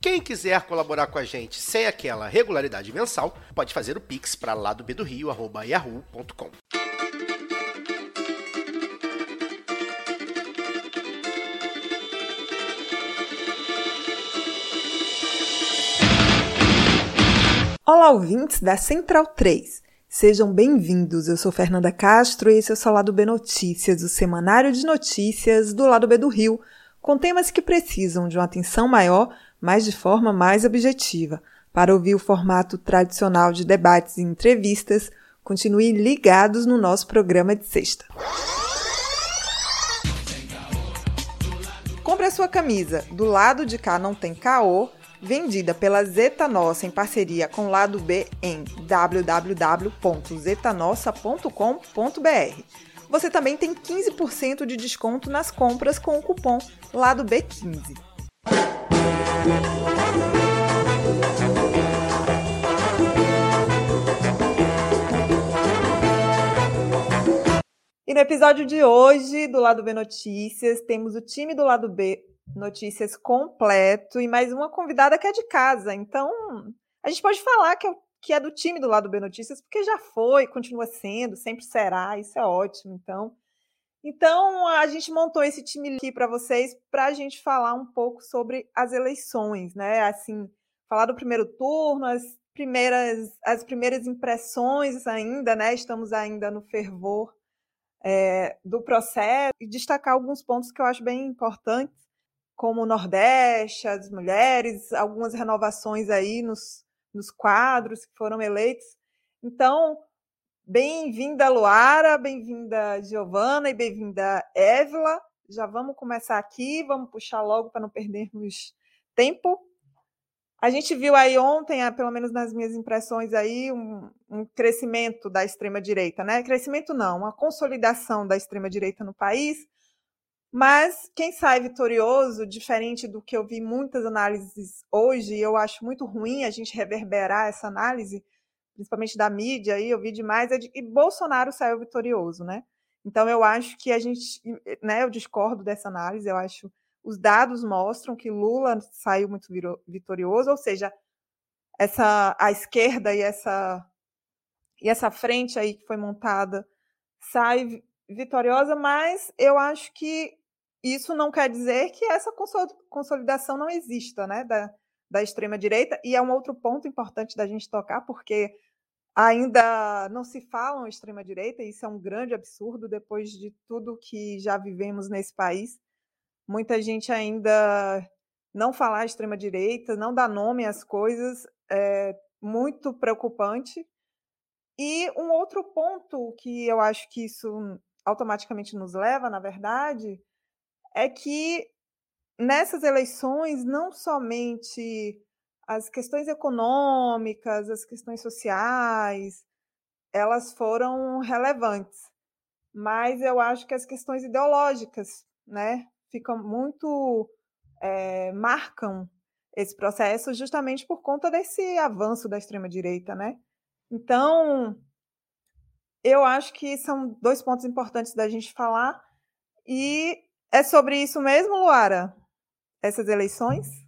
Quem quiser colaborar com a gente sem aquela regularidade mensal, pode fazer o pix para lá do yahoo.com. Olá, ouvintes da Central 3. Sejam bem-vindos. Eu sou Fernanda Castro e esse é o seu Lado B Notícias, o semanário de notícias do Lado B do Rio, com temas que precisam de uma atenção maior mas de forma mais objetiva. Para ouvir o formato tradicional de debates e entrevistas, continue ligados no nosso programa de sexta. Compre a sua camisa Do Lado de Cá Não Tem Caô, vendida pela Zeta Nossa em parceria com o Lado B em www.zetanossa.com.br. Você também tem 15% de desconto nas compras com o cupom Lado B15. E no episódio de hoje do Lado B Notícias, temos o time do Lado B Notícias completo e mais uma convidada que é de casa. Então, a gente pode falar que é, que é do time do Lado B Notícias, porque já foi, continua sendo, sempre será, isso é ótimo. Então, então, a gente montou esse time aqui para vocês para a gente falar um pouco sobre as eleições, né? Assim, falar do primeiro turno, as primeiras, as primeiras impressões ainda, né? Estamos ainda no fervor é, do processo e destacar alguns pontos que eu acho bem importantes, como o Nordeste, as mulheres, algumas renovações aí nos, nos quadros que foram eleitos. Então, Bem-vinda, Luara, bem-vinda, Giovana e bem-vinda, Évila. Já vamos começar aqui, vamos puxar logo para não perdermos tempo. A gente viu aí ontem, ah, pelo menos nas minhas impressões aí, um, um crescimento da extrema-direita, né? Crescimento não, uma consolidação da extrema-direita no país, mas quem sai vitorioso, diferente do que eu vi muitas análises hoje, eu acho muito ruim a gente reverberar essa análise, principalmente da mídia, aí eu vi demais, é de que Bolsonaro saiu vitorioso, né? Então eu acho que a gente, né, eu discordo dessa análise, eu acho os dados mostram que Lula saiu muito vitorioso, ou seja, essa a esquerda e essa e essa frente aí que foi montada sai vitoriosa, mas eu acho que isso não quer dizer que essa consolidação não exista, né, da, da extrema direita, e é um outro ponto importante da gente tocar, porque Ainda não se fala extrema-direita, isso é um grande absurdo depois de tudo que já vivemos nesse país. Muita gente ainda não falar extrema-direita, não dá nome às coisas, é muito preocupante. E um outro ponto que eu acho que isso automaticamente nos leva, na verdade, é que nessas eleições não somente as questões econômicas, as questões sociais, elas foram relevantes. Mas eu acho que as questões ideológicas, né, ficam muito é, marcam esse processo justamente por conta desse avanço da extrema direita, né? Então, eu acho que são dois pontos importantes da gente falar e é sobre isso mesmo, Luara? Essas eleições?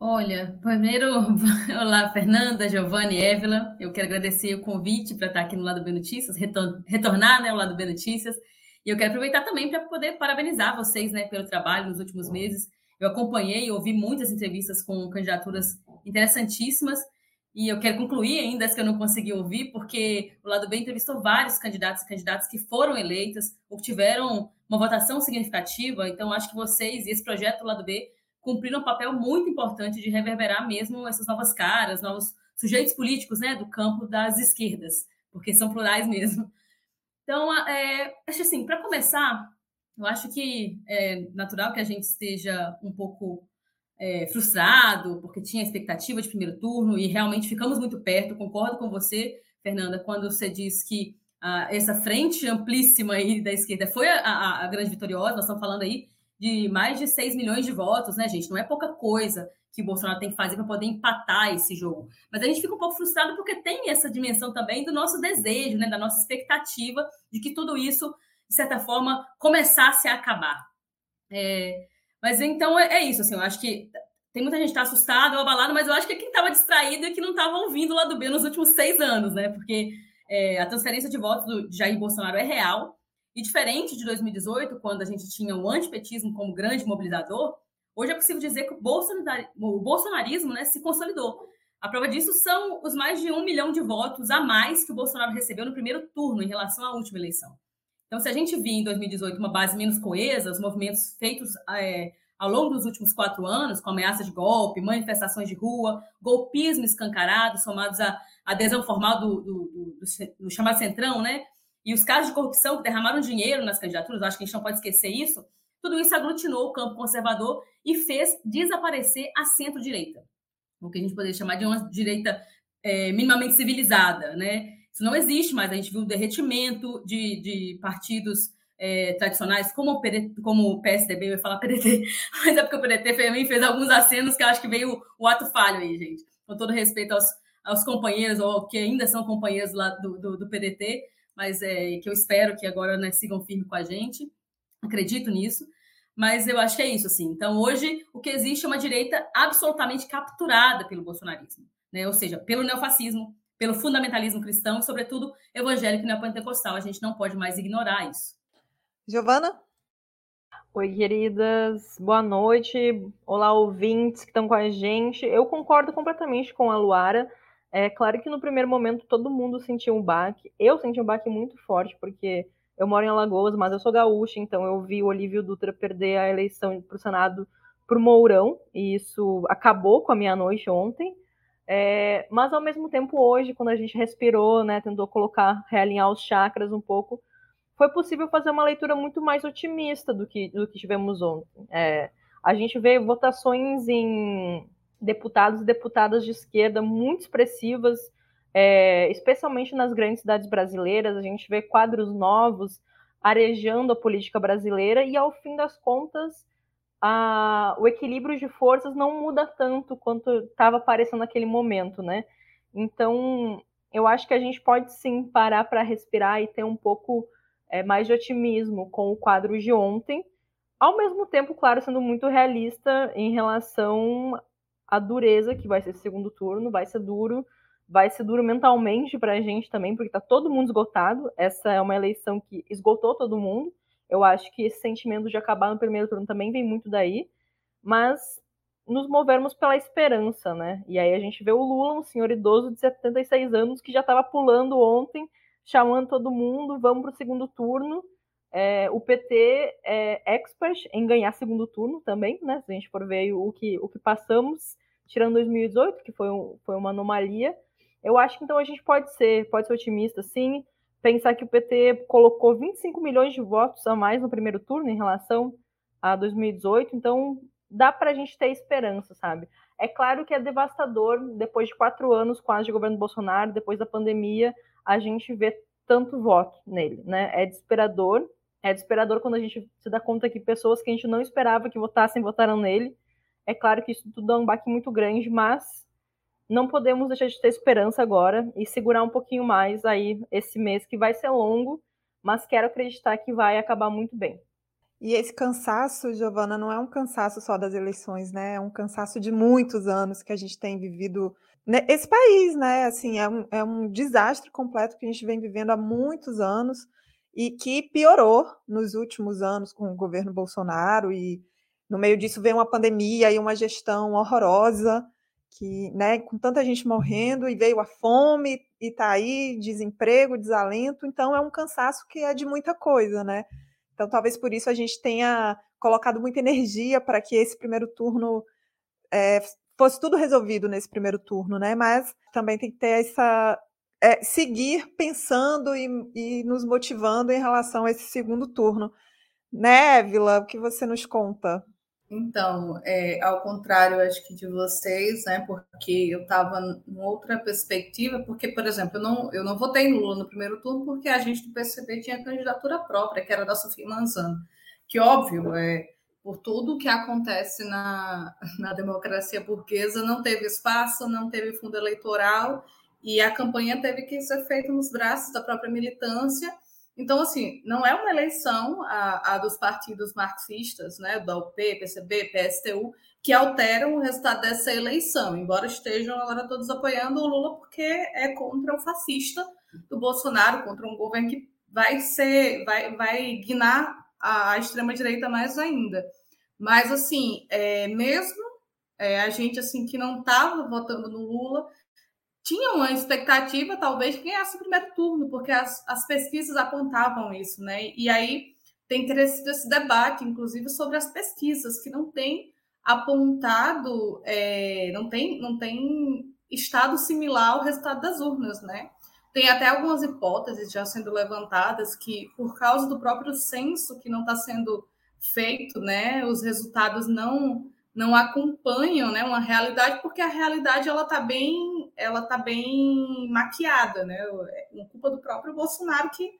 Olha, primeiro, olá Fernanda, Giovanni, Évila. Eu quero agradecer o convite para estar aqui no Lado B Notícias, retornar né, ao Lado B Notícias. E eu quero aproveitar também para poder parabenizar vocês né, pelo trabalho nos últimos meses. Eu acompanhei e ouvi muitas entrevistas com candidaturas interessantíssimas. E eu quero concluir ainda as que eu não consegui ouvir, porque o Lado B entrevistou vários candidatos e candidatas que foram eleitas ou que tiveram uma votação significativa. Então, acho que vocês e esse projeto do Lado B cumpriram um papel muito importante de reverberar mesmo essas novas caras, novos sujeitos políticos né, do campo das esquerdas, porque são plurais mesmo. Então, é, acho assim, para começar, eu acho que é natural que a gente esteja um pouco é, frustrado, porque tinha expectativa de primeiro turno e realmente ficamos muito perto. Concordo com você, Fernanda, quando você diz que ah, essa frente amplíssima aí da esquerda foi a, a, a, grande vitoriosa. Nós estamos falando aí de mais de 6 milhões de votos, né, gente? Não é pouca coisa que o Bolsonaro tem que fazer para poder empatar esse jogo. Mas a gente fica um pouco frustrado porque tem essa dimensão também do nosso desejo, né, da nossa expectativa de que tudo isso, de certa forma, começasse a acabar. É, mas então é, é, isso, assim, eu acho que tem muita gente que está assustada ou abalada, mas eu acho que é quem estava distraído e que não estava ouvindo lá do B nos últimos seis anos, né? Porque é, a transferência de votos do Jair Bolsonaro é real. E diferente de 2018, quando a gente tinha o antipetismo como grande mobilizador, hoje é possível dizer que o, bolsonarismo né, se consolidou. A prova disso são os mais de um milhão de votos a mais que o Bolsonaro recebeu no primeiro turno em relação à última eleição. Então, se a gente via em 2018 uma base menos coesa, os movimentos feitos é, ao longo dos últimos quatro anos, com ameaça de golpe, manifestações de rua, golpismo escancarado, somados à adesão formal do, do, do, do, chamado Centrão, né? E os casos de corrupção que derramaram dinheiro nas candidaturas, acho que a gente não pode esquecer isso, tudo isso aglutinou o campo conservador e fez desaparecer a centro-direita, o que a gente poderia chamar de uma direita é, minimamente civilizada, né? Isso não existe mais. A gente viu o derretimento de, de partidos é, tradicionais, como o, PDT, como o PSDB, eu ia falar PDT, mas é porque o PDT também fez alguns acenos que eu acho que veio o ato falho aí, gente. Com todo respeito aos, aos companheiros, ou que ainda são companheiros lá do, do, do PDT, mas é, que eu espero que agora né, sigam firme com a gente. Acredito nisso. Mas eu acho que é isso, assim. Então, hoje, o que existe é uma direita absolutamente capturada pelo bolsonarismo, né? ou seja, pelo neofascismo, pelo fundamentalismo cristão e, sobretudo, evangélico e neopentecostal. A gente não pode mais ignorar isso. Giovana? Oi, queridas, boa noite. Olá, ouvintes que estão com a gente. Eu concordo completamente com a Luara. É claro que no primeiro momento todo mundo sentiu um baque. Eu senti um baque muito forte, porque eu moro em Alagoas, mas eu sou gaúcha, então eu vi o Olívio Dutra perder a eleição para o Senado por Mourão, e isso acabou com a minha noite ontem. É, mas ao mesmo tempo, hoje, quando a gente respirou, né, tentou colocar, realinhar os chakras um pouco, foi possível fazer uma leitura muito mais otimista do que, do que tivemos ontem. É, a gente vê votações em deputados e deputadas de esquerda muito expressivas, é, especialmente nas grandes cidades brasileiras. A gente vê quadros novos arejando a política brasileira e, ao fim das contas, a, o equilíbrio de forças não muda tanto quanto estava aparecendo naquele momento, né? Então, eu acho que a gente pode sim parar para respirar e ter um pouco é, mais de otimismo com o quadro de ontem, ao mesmo tempo, claro, sendo muito realista em relação à dureza que vai ser esse segundo turno, vai ser duro, vai ser duro mentalmente para a gente também, porque está todo mundo esgotado. Essa é uma eleição que esgotou todo mundo. Eu acho que esse sentimento de acabar no primeiro turno também vem muito daí, mas nos movermos pela esperança, né? E aí a gente vê o Lula, um senhor idoso de 76 anos, que já estava pulando ontem, chamando todo mundo, vamos para o segundo turno. É, o PT é expert em ganhar segundo turno também, né? Se a gente for ver o que, o que passamos, tirando 2018, que foi, um, foi uma anomalia. Eu acho que então a gente pode ser, pode ser otimista, sim pensar que o PT colocou 25 milhões de votos a mais no primeiro turno em relação a 2018, então dá para a gente ter esperança, sabe? É claro que é devastador, depois de quatro anos quase de governo Bolsonaro, depois da pandemia, a gente vê tanto voto nele, né? É desesperador, é desesperador quando a gente se dá conta que pessoas que a gente não esperava que votassem votaram nele. É claro que isso tudo é um baque muito grande, mas não podemos deixar de ter esperança agora e segurar um pouquinho mais aí esse mês que vai ser longo, mas quero acreditar que vai acabar muito bem. E esse cansaço, Giovana, não é um cansaço só das eleições, né? É um cansaço de muitos anos que a gente tem vivido esse país, né? Assim, é um, é um desastre completo que a gente vem vivendo há muitos anos e que piorou nos últimos anos com o governo Bolsonaro e no meio disso vem uma pandemia e uma gestão horrorosa que, né, com tanta gente morrendo e veio a fome e tá aí, desemprego, desalento, então é um cansaço que é de muita coisa, né? Então talvez por isso a gente tenha colocado muita energia para que esse primeiro turno é, fosse tudo resolvido nesse primeiro turno, né? Mas também tem que ter essa é, seguir pensando e, e, nos motivando em relação a esse segundo turno. Né, Vila, o que você nos conta? Então, é, ao contrário, acho que de vocês, né? Porque eu estava em outra perspectiva, porque, por exemplo, eu não, eu não votei no Lula no primeiro turno porque a gente do PCB tinha candidatura própria, que era da Sofia Manzano. Que, óbvio, é, por tudo que acontece na, na democracia burguesa, não teve espaço, não teve fundo eleitoral, e a campanha teve que ser feita nos braços da própria militância então, assim, não é uma eleição a, a dos partidos marxistas, né, da UP, PCB, PSTU, que alteram o resultado dessa eleição, embora estejam agora todos apoiando o Lula porque é contra o fascista do Bolsonaro, contra um governo que vai ser, vai, vai guinar a, a extrema-direita mais ainda. Mas, assim, é, mesmo é, a gente assim que não estava votando no Lula, tinha uma expectativa, talvez, de ganhasse o primeiro turno, porque as, as pesquisas apontavam isso, né? E aí tem crescido esse debate, inclusive, sobre as pesquisas, que não tem apontado, é, não, tem, não tem estado similar ao resultado das urnas, né? Tem até algumas hipóteses já sendo levantadas que, por causa do próprio censo que não está sendo feito, né, os resultados não não acompanham, né, uma realidade, porque a realidade ela está bem ela está bem maquiada, né? É culpa do próprio Bolsonaro que,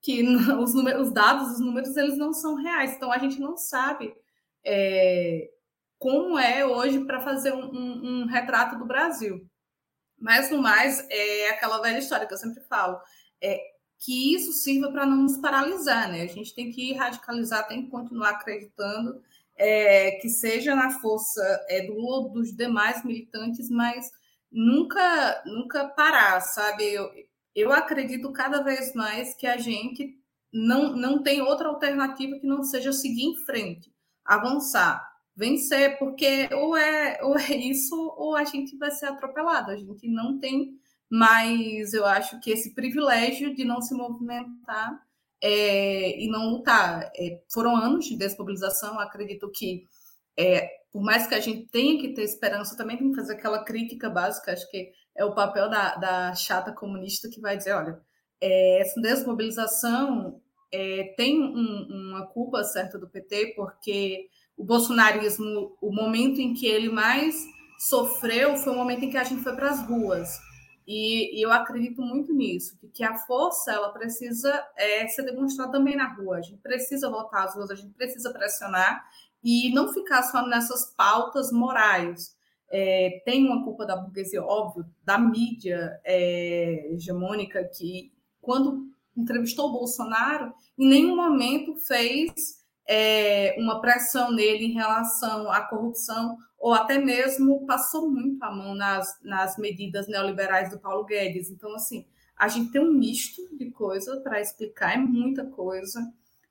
que os, números, os dados, os números, eles não são reais. Então a gente não sabe é, como é hoje para fazer um, um, um, retrato do Brasil. Mas no mais é aquela velha história que eu sempre falo, é que isso sirva para não nos paralisar, né? A gente tem que radicalizar, tem que continuar acreditando é, que seja na força é, do dos demais militantes, mas nunca nunca parar, sabe? Eu, eu acredito cada vez mais que a gente não, não tem outra alternativa que não seja seguir em frente, avançar, vencer, porque ou é, ou é isso ou a gente vai ser atropelado. A gente não tem mais, eu acho que esse privilégio de não se movimentar é, e não lutar. É, foram anos de desmobilização, acredito que é, por mais que a gente tenha que ter esperança, também tem que fazer aquela crítica básica, acho que é o papel da, da chata comunista que vai dizer, olha, é, essa desmobilização é, tem um, uma culpa certa do PT, porque o bolsonarismo, o momento em que ele mais sofreu foi o momento em que a gente foi para as ruas. E, e, eu acredito muito nisso, que, a força ela precisa é, ser demonstrada também na rua. A gente precisa voltar às ruas, a gente precisa pressionar e não ficar só nessas pautas morais. É, tem uma culpa da burguesia, óbvio, da mídia é, hegemônica, que quando entrevistou Bolsonaro, em nenhum momento fez é, uma pressão nele em relação à corrupção, ou até mesmo passou muito a mão nas, nas medidas neoliberais do Paulo Guedes. Então, assim, a gente tem um misto de coisa para explicar, é muita coisa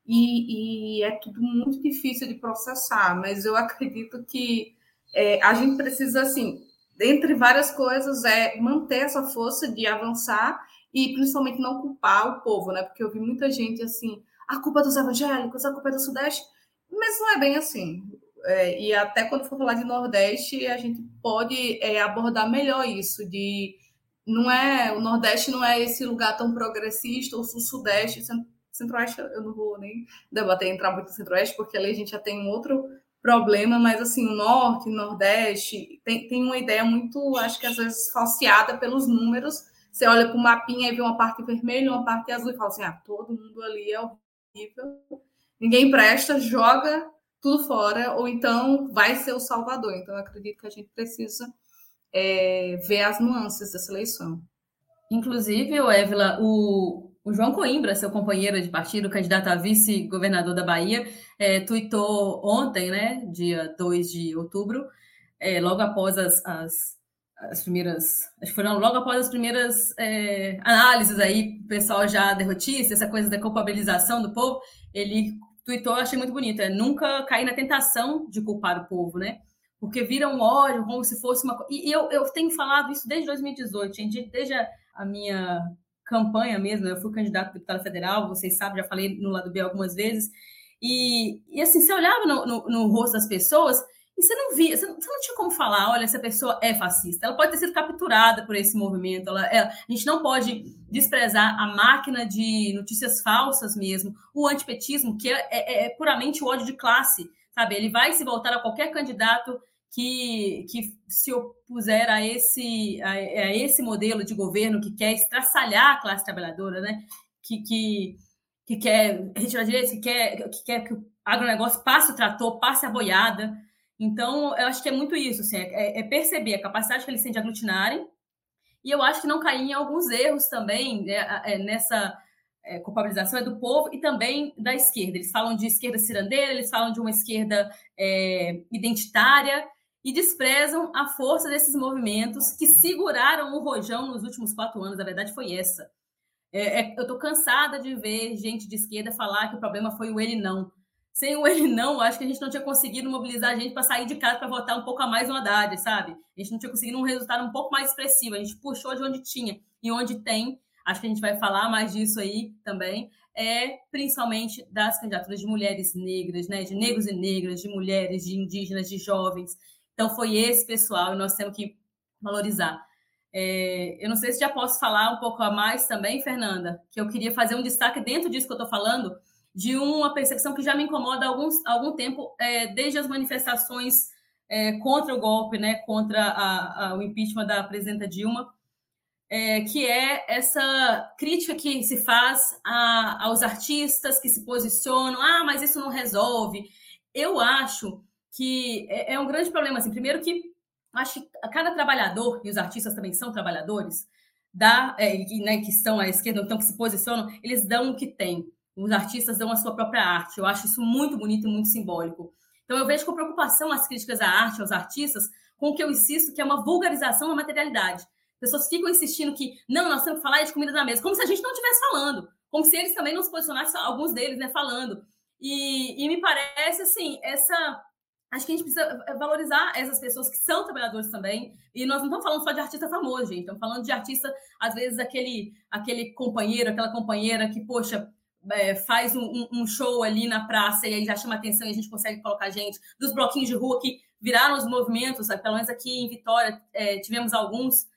e, e, é tudo muito difícil de processar, mas eu acredito que é, a gente precisa, assim, entre várias coisas, é manter essa força de avançar e principalmente não culpar o povo, né? Porque eu vi muita gente assim, a culpa é dos evangélicos, a culpa é do Sudeste, mas não é bem assim. É, e até quando for falar de Nordeste, a gente pode é, abordar melhor isso, de não é o Nordeste não é esse lugar tão progressista, ou o Sudeste Centro-Oeste eu não vou nem debater entrar muito no Centro-Oeste, porque ali a gente já tem um outro problema, mas assim, o Norte, o Nordeste, tem, tem uma ideia muito, acho que às vezes falseada pelos números. Você olha para o mapinha e vê uma parte vermelha, uma parte azul, e fala assim: ah, todo mundo ali é horrível, ninguém presta, joga tudo fora, ou então vai ser o Salvador. Então, eu acredito que a gente precisa é, ver as nuances dessa eleição. Inclusive, Évila, o, o João Coimbra, seu companheiro de partido, candidato a vice-governador da Bahia, é, tuitou ontem, né, dia 2 de outubro, é, logo após as, as, as, primeiras. Acho que foram logo após as primeiras é, análises aí, o pessoal já derrotista, essa coisa da culpabilização do povo, ele tuitou, achei muito bonito, é nunca cair na tentação de culpar o povo, né? Porque vira um ódio, como se fosse uma. E eu, eu tenho falado isso desde 2018, gente, desde a minha campanha mesmo, eu fui candidato a deputada federal, vocês sabem, já falei no lado B algumas vezes, e, e assim, você olhava no, no, no rosto das pessoas e você não via, você não, você não, tinha como falar, olha, essa pessoa é fascista. Ela pode ter sido capturada por esse movimento. Ela, ela, a gente não pode desprezar a máquina de notícias falsas mesmo, o antipetismo, que é, é, é puramente o ódio de classe. sabe? Ele vai se voltar a qualquer candidato que, que se opuser a esse, a, a esse modelo de governo que quer estraçalhar a classe trabalhadora, né? Que, que, que quer retirar direitos, que quer, que quer que o agronegócio passe o trator, passe a boiada. Então, eu acho que é muito isso, assim, é, é perceber a capacidade que eles têm de aglutinarem, e eu acho que não cair em alguns erros também né, é, nessa é, culpabilização é do povo e também da esquerda. Eles falam de esquerda cirandeira, eles falam de uma esquerda é, identitária e desprezam a força desses movimentos que seguraram o rojão nos últimos quatro anos. A verdade foi essa. É, é, eu estou cansada de ver gente de esquerda falar que o problema foi o ele não. Sem o ele não, acho que a gente não tinha conseguido mobilizar a gente para sair de casa para votar um pouco a mais no Haddad, sabe? A gente não tinha conseguido um resultado um pouco mais expressivo. A gente puxou de onde tinha e onde tem acho que a gente vai falar mais disso aí também, é principalmente das candidaturas de mulheres negras, né, de negros e negras, de mulheres, de indígenas, de jovens. Então, foi esse pessoal e nós temos que valorizar. É, eu não sei se já posso falar um pouco a mais também, Fernanda, que eu queria fazer um destaque dentro disso que eu estou falando, de uma percepção que já me incomoda há alguns, algum tempo, é, desde as manifestações é, contra o golpe, né, contra a, a, o impeachment da presidenta Dilma, é, que é essa crítica que se faz a, aos artistas que se posicionam, ah, mas isso não resolve. Eu acho que é, é um grande problema. Assim, primeiro que acho que cada trabalhador, e os artistas também são trabalhadores, dá, é, né, que estão à esquerda, então que se posicionam, eles dão o que têm. Os artistas dão a sua própria arte. Eu acho isso muito bonito e muito simbólico. Então eu vejo com preocupação as críticas à arte, aos artistas, com o que eu insisto que é uma vulgarização da materialidade pessoas ficam insistindo que não, nós temos que falar de comida na mesa, como se a gente não estivesse falando, como se eles também não se posicionassem, alguns deles, né, falando. E, e me parece, assim, essa. Acho que a gente precisa valorizar essas pessoas que são trabalhadores também. E nós não estamos falando só de artista famoso, gente. Estamos falando de artista, às vezes, aquele, aquele companheiro, aquela companheira que, poxa, é, faz um, um, show ali na praça e aí já chama atenção e a gente consegue colocar gente. Dos bloquinhos de rua que viraram os movimentos, pelo menos aqui em Vitória é, tivemos alguns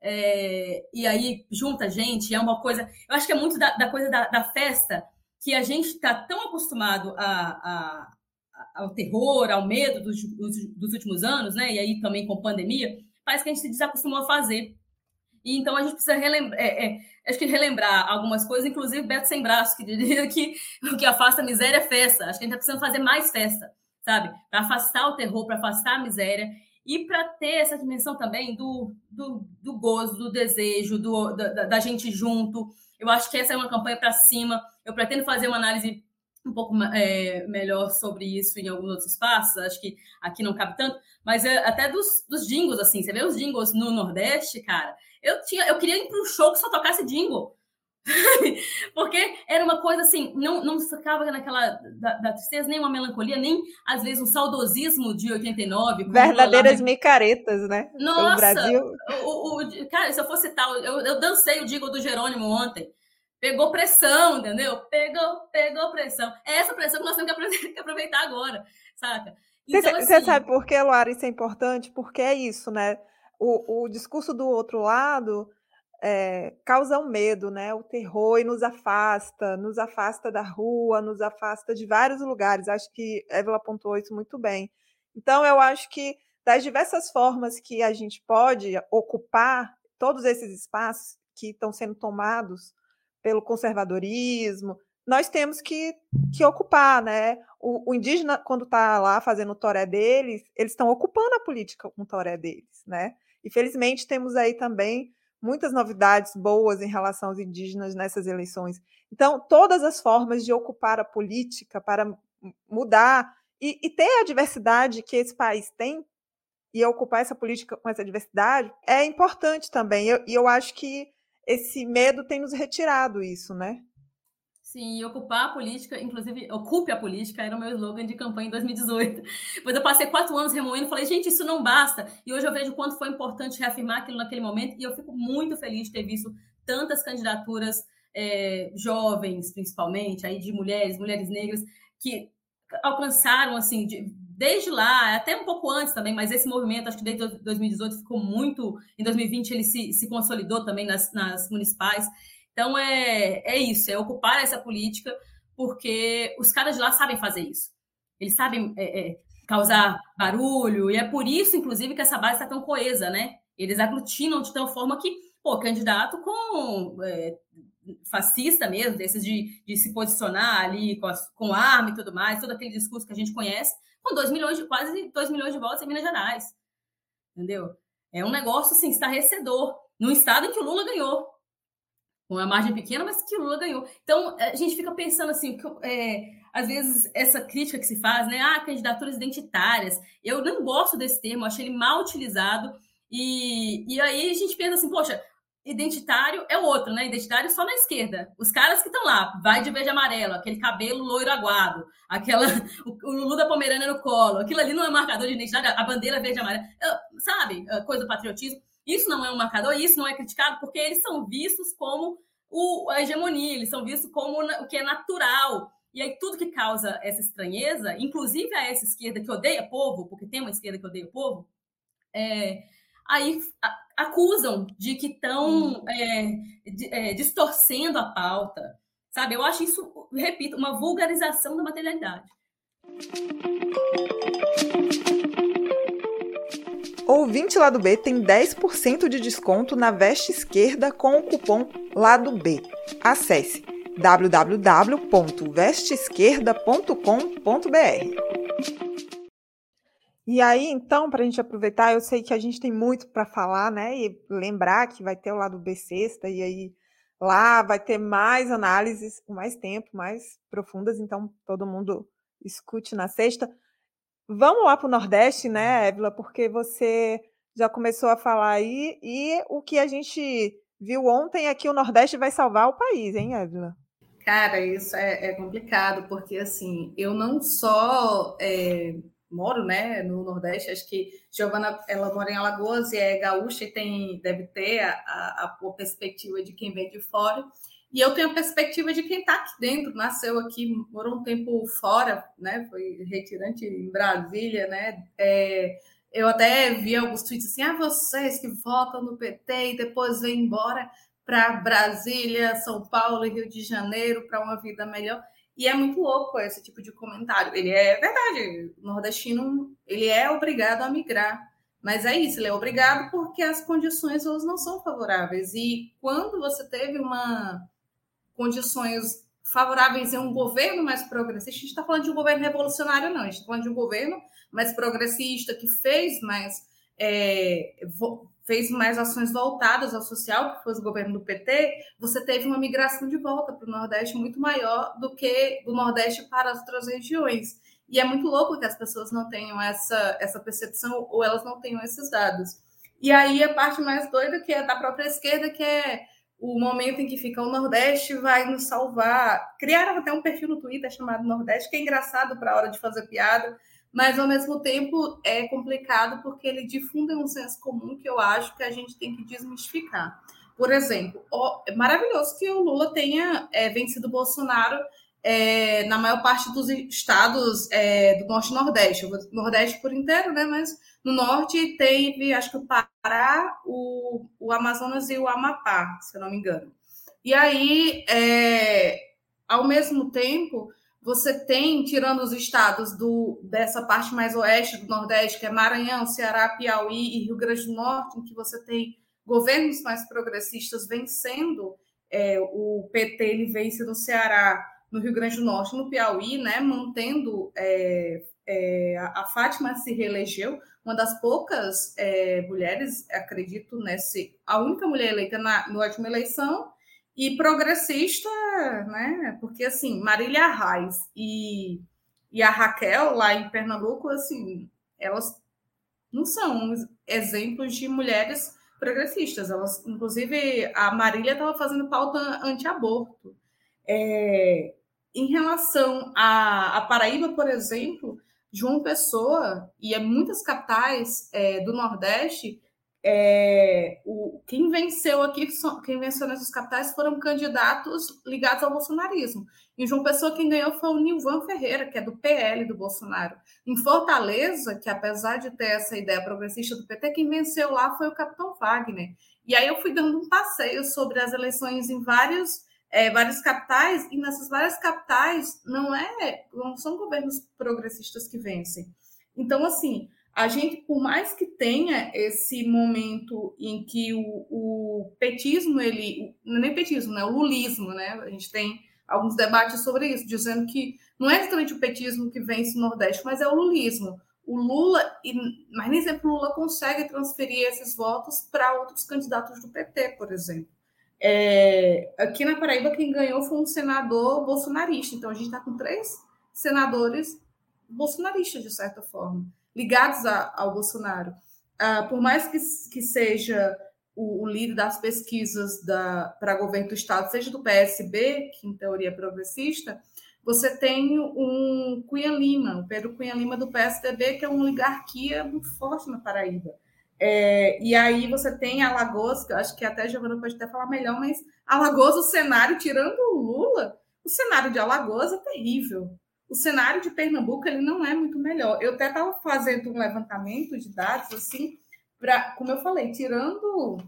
é, e aí junta gente, é uma coisa. Eu acho que é muito da, da coisa da, da, festa que a gente está tão acostumado a, a, ao terror, ao medo dos, dos, últimos anos, né? E aí também com pandemia, parece que a gente se desacostumou a fazer. E então a gente precisa relembrar, é, é, acho que relembrar algumas coisas, inclusive Beto Sem Braço, que diria que o que afasta a miséria é festa. Acho que a gente está precisando fazer mais festa, sabe? Para afastar o terror, para afastar a miséria e para ter essa dimensão também do, do, do gozo, do desejo, do, da, da, gente junto. Eu acho que essa é uma campanha para cima. Eu pretendo fazer uma análise um pouco é, melhor sobre isso em alguns outros espaços, acho que aqui não cabe tanto, mas é, até dos, dos jingles, assim, você vê os jingles no Nordeste, cara, eu, tinha, eu queria ir para um show que só tocasse jingle, Porque era uma coisa assim, não, não ficava naquela da, da, tristeza, nem uma melancolia, nem às vezes um saudosismo de 89. Verdadeiras lá... micaretas, né? Nossa! Brasil. O, o, cara, se eu fosse tal, eu, eu dancei o Digo do Jerônimo ontem. Pegou pressão, entendeu? Pegou, pegou pressão. É essa pressão que nós temos que aproveitar agora, saca? Então, você assim... sabe por que, Luara, isso é importante? Porque é isso, né? O, o discurso do outro lado é, causa o medo, né? O terror e nos afasta, nos afasta da rua, nos afasta de vários lugares. Acho que Evelyn apontou isso muito bem. Então, eu acho que das diversas formas que a gente pode ocupar todos esses espaços que estão sendo tomados pelo conservadorismo, nós temos que, que ocupar, né? O, o indígena, quando está lá fazendo o toré deles, eles estão ocupando a política com o toré deles, né? E felizmente temos aí também muitas novidades boas em relação aos indígenas nessas eleições. Então, todas as formas de ocupar a política para mudar e, e ter a diversidade que esse país tem e ocupar essa política com essa diversidade é importante também. E eu, eu acho que esse medo tem nos retirado isso, né? Sim, e ocupar a política, inclusive, ocupe a política, era o meu slogan de campanha em 2018. Pois eu passei quatro anos remoendo, falei, gente, isso não basta. E hoje eu vejo o quanto foi importante reafirmar aquilo naquele momento, e eu fico muito feliz de ter visto tantas candidaturas é, jovens, principalmente, aí de mulheres, mulheres negras, que alcançaram, assim, de, desde lá, até um pouco antes também, mas esse movimento, acho que desde 2018 ficou muito. Em 2020 ele se, se consolidou também nas, nas municipais. Então é, é isso, é ocupar essa política, porque os caras de lá sabem fazer isso. eles sabem é, é, causar barulho, e é por isso, inclusive, que essa base está tão coesa, né? Eles aglutinam de tal forma que, pô, candidato com é, fascista mesmo, desses de, de se posicionar ali com, as, com arma e tudo mais, todo aquele discurso que a gente conhece, com 2 milhões de quase 2 milhões de votos em Minas Gerais. Entendeu? É um negócio assim, estarrecedor. Num estado em que o Lula ganhou. Com uma margem pequena, mas que o Lula ganhou. Então, a gente fica pensando assim, que, é, às vezes, essa crítica que se faz, né? Ah, candidaturas identitárias. Eu não gosto desse termo, achei ele mal utilizado. E, e aí a gente pensa assim, poxa, identitário é o outro, né? Identitário só na esquerda. Os caras que estão lá, vai de verde amarelo, aquele cabelo loiro aguado, aquela, o, o Lulu da no colo, aquilo ali não é marcador de identidade, a bandeira verde amarela, sabe? Coisa do patriotismo. Isso não é um marcador, isso não é criticado, porque eles são vistos como o, a hegemonia, eles são vistos como o que é natural. E aí, tudo que causa essa estranheza, inclusive a essa esquerda que odeia povo, porque tem uma esquerda que odeia povo, é, aí acusam de que estão hum. é, é, distorcendo a pauta. Sabe? Eu acho isso, repito, uma vulgarização da materialidade. Ouvinte Lado B tem 10% de desconto na veste esquerda com o cupom Lado B. Acesse www.vesteesquerda.com.br. E aí, então, para a gente aproveitar, eu sei que a gente tem muito para falar, né? E lembrar que vai ter o lado B sexta, e aí lá vai ter mais análises, com mais tempo, mais profundas, então todo mundo escute na sexta. Vamos lá para o Nordeste, né, Évila? Porque você já começou a falar aí, e o que a gente viu ontem é que o Nordeste vai salvar o país, hein, Évila? Cara, isso é, é complicado, porque assim, eu não só. É moro, né, no Nordeste, acho que Giovana, ela mora em Alagoas e é gaúcha e tem, deve ter a, a, a perspectiva de quem vem de fora. E eu tenho a perspectiva de quem está aqui dentro, nasceu aqui, morou um tempo fora, né? Foi retirante em Brasília, né? É, eu até vi alguns tweets assim: ah, vocês que votam no PT e depois vêm embora para Brasília, São Paulo e Rio de Janeiro para uma vida melhor. E é muito louco esse tipo de comentário. Ele é verdade, o nordestino ele é obrigado a migrar, mas é isso, ele é obrigado porque as condições elas não são favoráveis. E quando você teve uma condições favoráveis em um governo mais progressista, a gente está falando de um governo revolucionário, não, a gente está falando de um governo mais progressista que fez mais é, fez mais ações voltadas ao social, que foi o governo do PT, você teve uma migração de volta para o Nordeste muito maior do que do Nordeste para as outras regiões. E é muito louco que as pessoas não tenham essa, essa percepção ou elas não tenham esses dados. E aí a parte mais doida que é da própria esquerda, que é o momento em que fica o Nordeste vai nos salvar. Criaram até um perfil no Twitter chamado Nordeste, que é engraçado para a hora de fazer piada, mas ao mesmo tempo é complicado porque ele difunde um senso comum que eu acho que a gente tem que desmistificar. Por exemplo, ó, é maravilhoso que o Lula tenha é, vencido Bolsonaro é, na maior parte dos estados é, do Norte e Nordeste, Nordeste por inteiro, né? Mas no Norte teve, acho que o Pará, o, o Amazonas e o Amapá, se eu não me engano. E aí, é, ao mesmo tempo, você tem, tirando os estados do, dessa parte mais oeste do Nordeste, que é Maranhão, Ceará, Piauí e Rio Grande do Norte, em que você tem governos mais progressistas vencendo, é, o PT ele vence no Ceará, no Rio Grande do Norte, no Piauí, né, mantendo é, é, a Fátima se reelegeu, uma das poucas é, mulheres, acredito, nesse, a única mulher eleita na, na última eleição, e progressista, né? Porque assim, Marília Reis e, e a Raquel lá em Pernambuco, assim, elas não são exemplos de mulheres progressistas. Elas, inclusive, a Marília estava fazendo pauta anti-aborto. É, em relação a, a, Paraíba, por exemplo, João Pessoa e muitas capitais é, do Nordeste é, o, quem venceu aqui, quem venceu nessas capitais foram candidatos ligados ao bolsonarismo. Em João Pessoa, quem ganhou foi o Nilvan Ferreira, que é do PL do Bolsonaro. Em Fortaleza, que apesar de ter essa ideia progressista do PT, quem venceu lá foi o Capitão Wagner. E aí eu fui dando um passeio sobre as eleições em vários é, várias capitais, e nessas várias capitais não é, não são governos progressistas que vencem. Então, assim, a gente, por mais que tenha esse momento em que o, o petismo, ele, não é nem petismo, né, o lulismo, né, a gente tem alguns debates sobre isso, dizendo que não é exatamente o petismo que vence o Nordeste, mas é o lulismo. O Lula, mas nem sempre o Lula consegue transferir esses votos para outros candidatos do PT, por exemplo. É, aqui na Paraíba, quem ganhou foi um senador bolsonarista. Então, a gente está com três senadores bolsonaristas, de certa forma ligados a, ao Bolsonaro. Uh, por mais que, que seja o, o líder das pesquisas para governo do Estado, seja do PSB, que em teoria é progressista, você tem um Cunha Lima, o Pedro Cunha Lima do PSDB, que é uma oligarquia muito forte na Paraíba. É, e aí você tem Alagoas, que eu acho que até a Giovana pode até falar melhor, mas Alagoas, o cenário, tirando o Lula, o cenário de Alagoas é terrível o cenário de Pernambuco ele não é muito melhor. Eu até estava fazendo um levantamento de dados assim, para, como eu falei, tirando,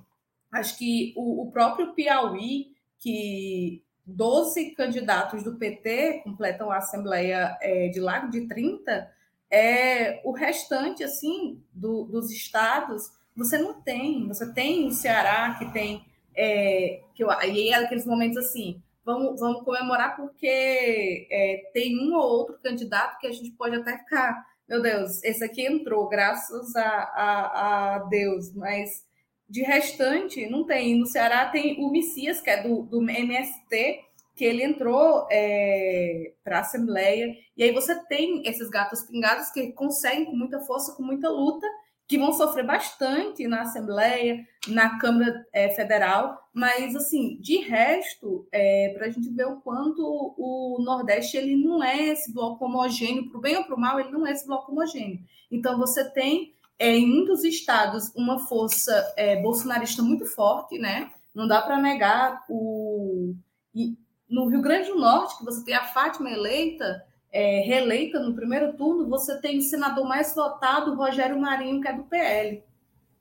acho que o, o próprio Piauí, que 12 candidatos do PT completam a Assembleia é, de Lago de 30, é, o restante assim do, dos estados você não tem. Você tem o Ceará, que tem. É, que eu, e é aqueles momentos assim, vamos, vamos comemorar porque é, tem um ou outro candidato que a gente pode até ficar, meu Deus, esse aqui entrou, graças a, a, a Deus, mas de restante não tem. No Ceará tem o Messias, que é do, do MST, que ele entrou é, para a Assembleia, e aí você tem esses gatos pingados que conseguem com muita força, com muita luta, que vão sofrer bastante na Assembleia, na Câmara é, Federal, mas assim, de resto, é, para a gente ver o quanto o Nordeste ele não é esse bloco homogêneo, para o bem ou para o mal, ele não é esse bloco homogêneo. Então você tem é, em muitos estados uma força é, bolsonarista muito forte, né? Não dá para negar o e no Rio Grande do Norte que você tem a Fátima eleita é, reeleita no primeiro turno, você tem o senador mais votado, Rogério Marinho, que é do PL.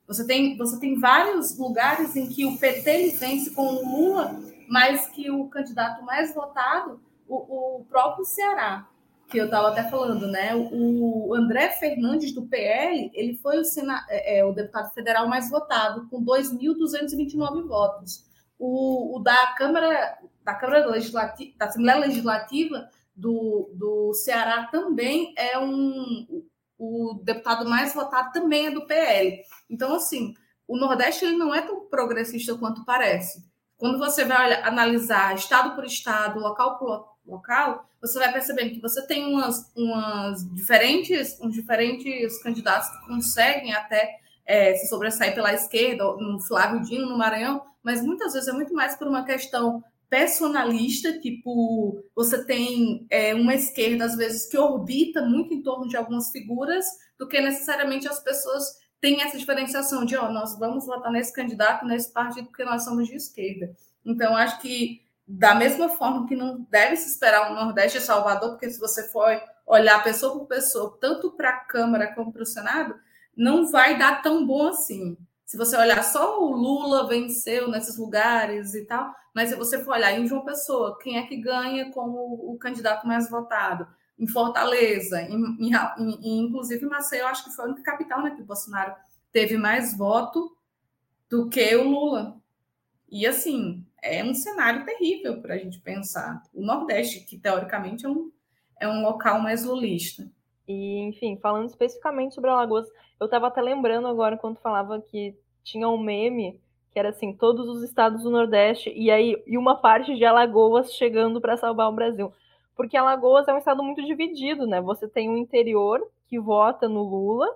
Você tem, você tem vários lugares em que o PT vence com o Lula, mas que o candidato mais votado, o, o próprio Ceará, que eu estava até falando, né? O André Fernandes, do PL, ele foi o, sena, é, é o deputado federal mais votado, com 2.229 votos. O, o, da Câmara, da Câmara Legislativa, da Assembleia Legislativa, do, do Ceará também é um. O deputado mais votado também é do PL. Então, assim, o Nordeste ele não é tão progressista quanto parece. Quando você vai analisar estado por estado, local por local, você vai percebendo que você tem umas, umas diferentes, uns diferentes candidatos que conseguem até é, se sobressair pela esquerda, no Flávio Dino, no Maranhão, mas muitas vezes é muito mais por uma questão personalista, tipo, você tem é, uma esquerda, às vezes, que orbita muito em torno de algumas figuras, do que necessariamente as pessoas têm essa diferenciação de, ó, oh, nós vamos votar nesse candidato, nesse partido, porque nós somos de esquerda. Então, acho que, da mesma forma que não deve se esperar o Nordeste Salvador, porque se você for olhar pessoa por pessoa, tanto para a Câmara como para o Senado, não vai dar tão bom assim. Se você olhar só o Lula venceu nesses lugares e tal, mas se você for olhar em João Pessoa, quem é que ganha como o candidato mais votado? Em Fortaleza, em, em, em, inclusive Maceió, acho que foi a única capital né, que o Bolsonaro teve mais voto do que o Lula. E assim, é um cenário terrível para a gente pensar. O Nordeste, que teoricamente é um, é um local mais lulista. E, enfim, falando especificamente sobre Alagoas, eu estava até lembrando agora quando falava que tinha um meme que era assim, todos os estados do Nordeste e aí e uma parte de Alagoas chegando para salvar o Brasil. Porque Alagoas é um estado muito dividido, né? Você tem o interior que vota no Lula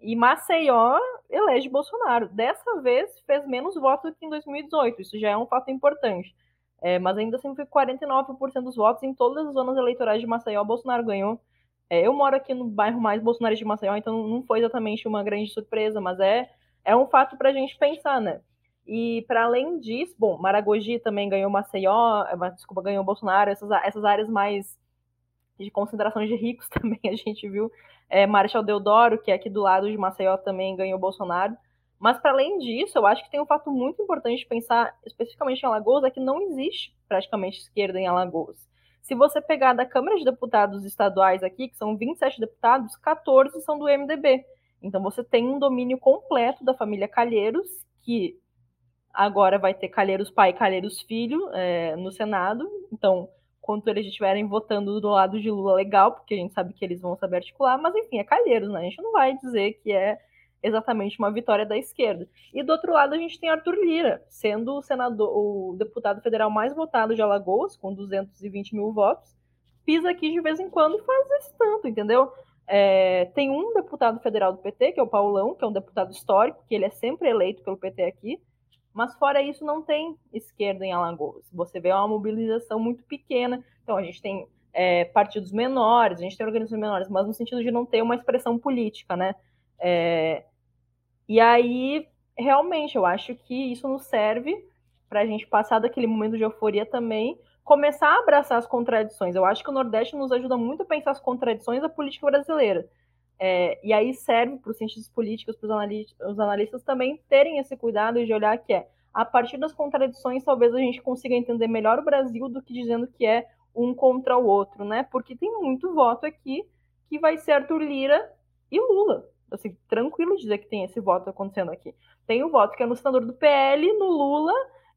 e Maceió elege Bolsonaro. Dessa vez fez menos votos que em 2018. Isso já é um fato importante. É, mas ainda assim foi 49% dos votos em todas as zonas eleitorais de Maceió. Bolsonaro ganhou. É, eu moro aqui no bairro mais bolsonarista de Maceió, então não foi exatamente uma grande surpresa, mas é é um fato para a gente pensar, né? E para além disso, bom, Maragogi também ganhou Maceió, eh, desculpa, ganhou Bolsonaro, essas, essas áreas mais de concentração de ricos também a gente viu. É, Marechal Deodoro, que é aqui do lado de Maceió, também ganhou Bolsonaro. Mas, para além disso, eu acho que tem um fato muito importante de pensar especificamente em Alagoas, é que não existe praticamente esquerda em Alagoas. Se você pegar da Câmara de Deputados estaduais aqui, que são 27 deputados, 14 são do MDB. Então você tem um domínio completo da família Calheiros, que agora vai ter Calheiros pai e Calheiros filho é, no Senado. Então, quanto eles estiverem votando do lado de Lula, legal, porque a gente sabe que eles vão saber articular, mas enfim, é Calheiros, né? A gente não vai dizer que é exatamente uma vitória da esquerda. E do outro lado a gente tem Arthur Lira, sendo o senador, o deputado federal mais votado de Alagoas, com 220 mil votos, pisa aqui de vez em quando e faz esse tanto, entendeu? É, tem um deputado federal do PT, que é o Paulão, que é um deputado histórico, que ele é sempre eleito pelo PT aqui, mas fora isso não tem esquerda em Alagoas. Você vê uma mobilização muito pequena, então a gente tem é, partidos menores, a gente tem organizações menores, mas no sentido de não ter uma expressão política, né? É, e aí, realmente, eu acho que isso nos serve para a gente passar daquele momento de euforia também, começar a abraçar as contradições. Eu acho que o Nordeste nos ajuda muito a pensar as contradições da política brasileira. É, e aí serve para os cientistas políticos, para os analistas, também terem esse cuidado de olhar que é a partir das contradições talvez a gente consiga entender melhor o Brasil do que dizendo que é um contra o outro, né? Porque tem muito voto aqui que vai ser Arthur Lira e Lula assim, tranquilo dizer que tem esse voto acontecendo aqui. Tem o voto que é no senador do PL, no Lula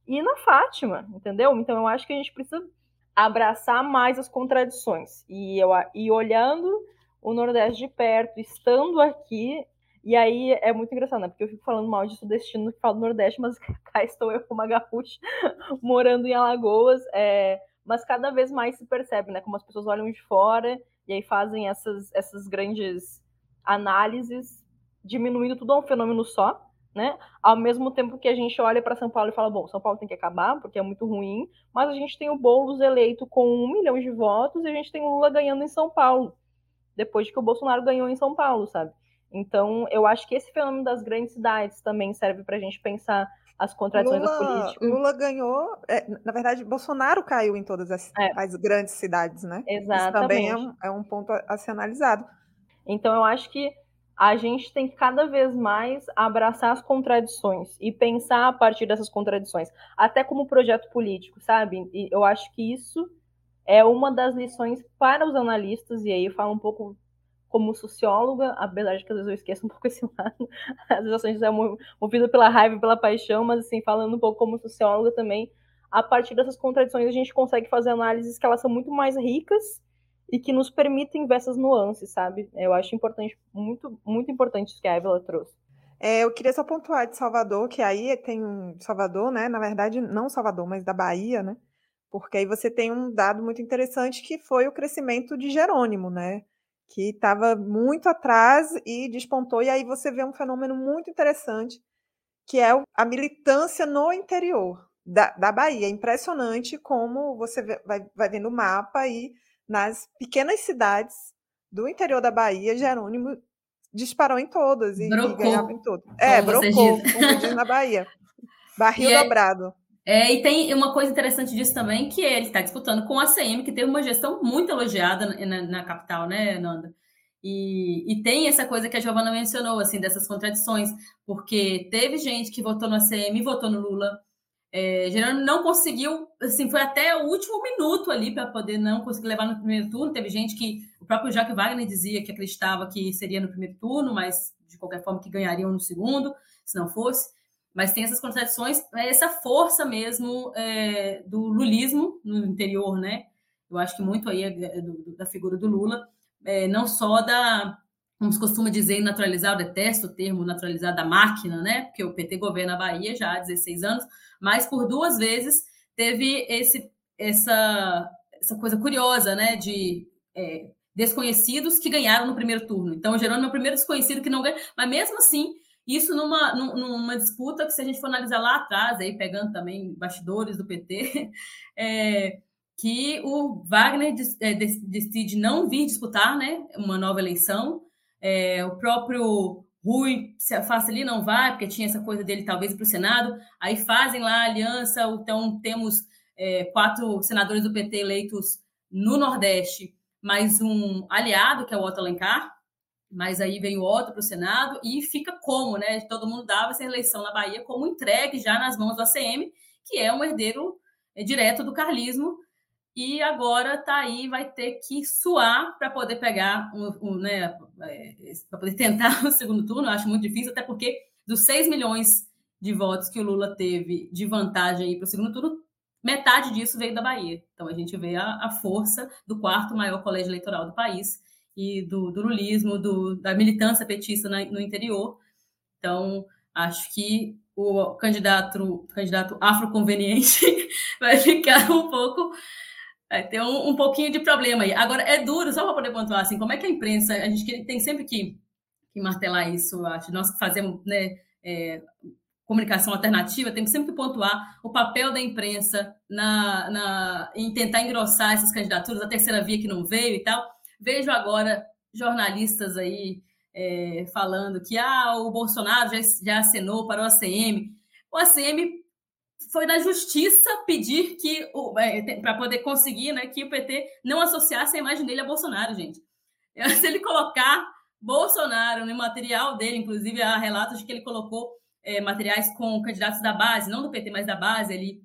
e na Fátima, entendeu? Então eu acho que a gente precisa abraçar mais as contradições. E, eu, e olhando o Nordeste de perto, estando aqui, e aí é muito engraçado, né? Porque eu fico falando mal de sudestino que fala do Nordeste, mas cá estou eu como uma gaúcha morando em Alagoas. É, mas cada vez mais se percebe, né? Como as pessoas olham de fora e aí fazem essas, essas grandes análises, diminuindo tudo a um fenômeno só, né? Ao mesmo tempo que a gente olha para São Paulo e fala, bom, São Paulo tem que acabar porque é muito ruim, mas a gente tem o Boulos eleito com um milhão de votos e a gente tem o Lula ganhando em São Paulo, depois de que o Bolsonaro ganhou em São Paulo, sabe? Então, eu acho que esse fenômeno das grandes cidades também serve para a gente pensar as contradições Lula, da política. Lula ganhou, é, na verdade, Bolsonaro caiu em todas as, é. as grandes cidades, né? Exatamente. Isso também é um, é um ponto a, a ser analisado. Então, eu acho que a gente tem que cada vez mais abraçar as contradições e pensar a partir dessas contradições, até como projeto político, sabe? E eu acho que isso é uma das lições para os analistas, e aí eu falo um pouco como socióloga, apesar de que às vezes eu esqueço um pouco esse lado, às vezes a gente é movida pela raiva e pela paixão, mas assim, falando um pouco como socióloga também, a partir dessas contradições a gente consegue fazer análises que elas são muito mais ricas e que nos permitem ver essas nuances, sabe? Eu acho importante, muito, muito importante isso que a Evelyn trouxe. É, eu queria só pontuar de Salvador, que aí tem Salvador, né? Na verdade, não Salvador, mas da Bahia, né? Porque aí você tem um dado muito interessante que foi o crescimento de Jerônimo, né? Que estava muito atrás e despontou, e aí você vê um fenômeno muito interessante, que é a militância no interior da, da Bahia. É impressionante como você vai, vai vendo o mapa e nas pequenas cidades do interior da Bahia, Jerônimo disparou em todas e, e ganhava em todas. É, brocou, como diz na Bahia. Barril é, dobrado. É, e tem uma coisa interessante disso também, que ele está disputando com a CM, que teve uma gestão muito elogiada na, na capital, né, Nanda? E, e, tem essa coisa que a Giovana mencionou, assim, dessas contradições, porque teve gente que votou no ACM e votou no Lula, é, não conseguiu, assim, foi até o último minuto ali para poder não conseguir levar no primeiro turno. Teve gente que o próprio Jacques Wagner dizia que acreditava que seria no primeiro turno, mas de qualquer forma que ganhariam no segundo, se não fosse. Mas tem essas contradições, é essa força mesmo é, do lulismo no interior, né? Eu acho que muito aí é do, da figura do Lula, é, não só da, como se costuma dizer, naturalizar, eu detesto o termo naturalizar da máquina, né? Porque o PT governa a Bahia já há 16 anos, mas por duas vezes teve esse, essa, essa coisa curiosa, né, de é, desconhecidos que ganharam no primeiro turno. Então, Jerônimo é o primeiro desconhecido que não ganha, mas mesmo assim, isso numa, numa disputa que, se a gente for analisar lá atrás, aí pegando também bastidores do PT, é, que o Wagner é, decide não vir disputar né, uma nova eleição. É, o próprio Rui se faça ali, não vai, porque tinha essa coisa dele talvez para o Senado. Aí fazem lá a aliança, então temos é, quatro senadores do PT eleitos no Nordeste, mais um aliado, que é o Otto Alencar. mas aí veio outro para o Senado e fica como, né? Todo mundo dava essa eleição na Bahia como entregue já nas mãos do ACM, que é um herdeiro é, direto do carlismo, e agora tá aí, vai ter que suar para poder pegar um né, é, para poder tentar o segundo turno. Eu acho muito difícil, até porque dos 6 milhões de votos que o Lula teve de vantagem para o segundo turno, metade disso veio da Bahia. Então a gente vê a, a força do quarto maior colégio eleitoral do país e do, do lulismo, do, da militância petista na, no interior. Então, acho que o candidato, candidato afroconveniente vai ficar um pouco. Vai ter um, um pouquinho de problema aí. Agora, é duro, só para poder pontuar, assim, como é que a imprensa, a gente tem sempre que, que martelar isso, acho. Nós fazemos né, é, comunicação alternativa, temos sempre que pontuar o papel da imprensa na, na, em tentar engrossar essas candidaturas, a terceira via que não veio e tal. Vejo agora jornalistas aí é, falando que ah, o Bolsonaro já, já acenou para o ACM. O ACM foi na justiça pedir que é, para poder conseguir né, que o PT não associasse a imagem dele a Bolsonaro, gente. Se ele colocar Bolsonaro no material dele, inclusive há relatos de que ele colocou é, materiais com candidatos da base, não do PT, mas da base ali,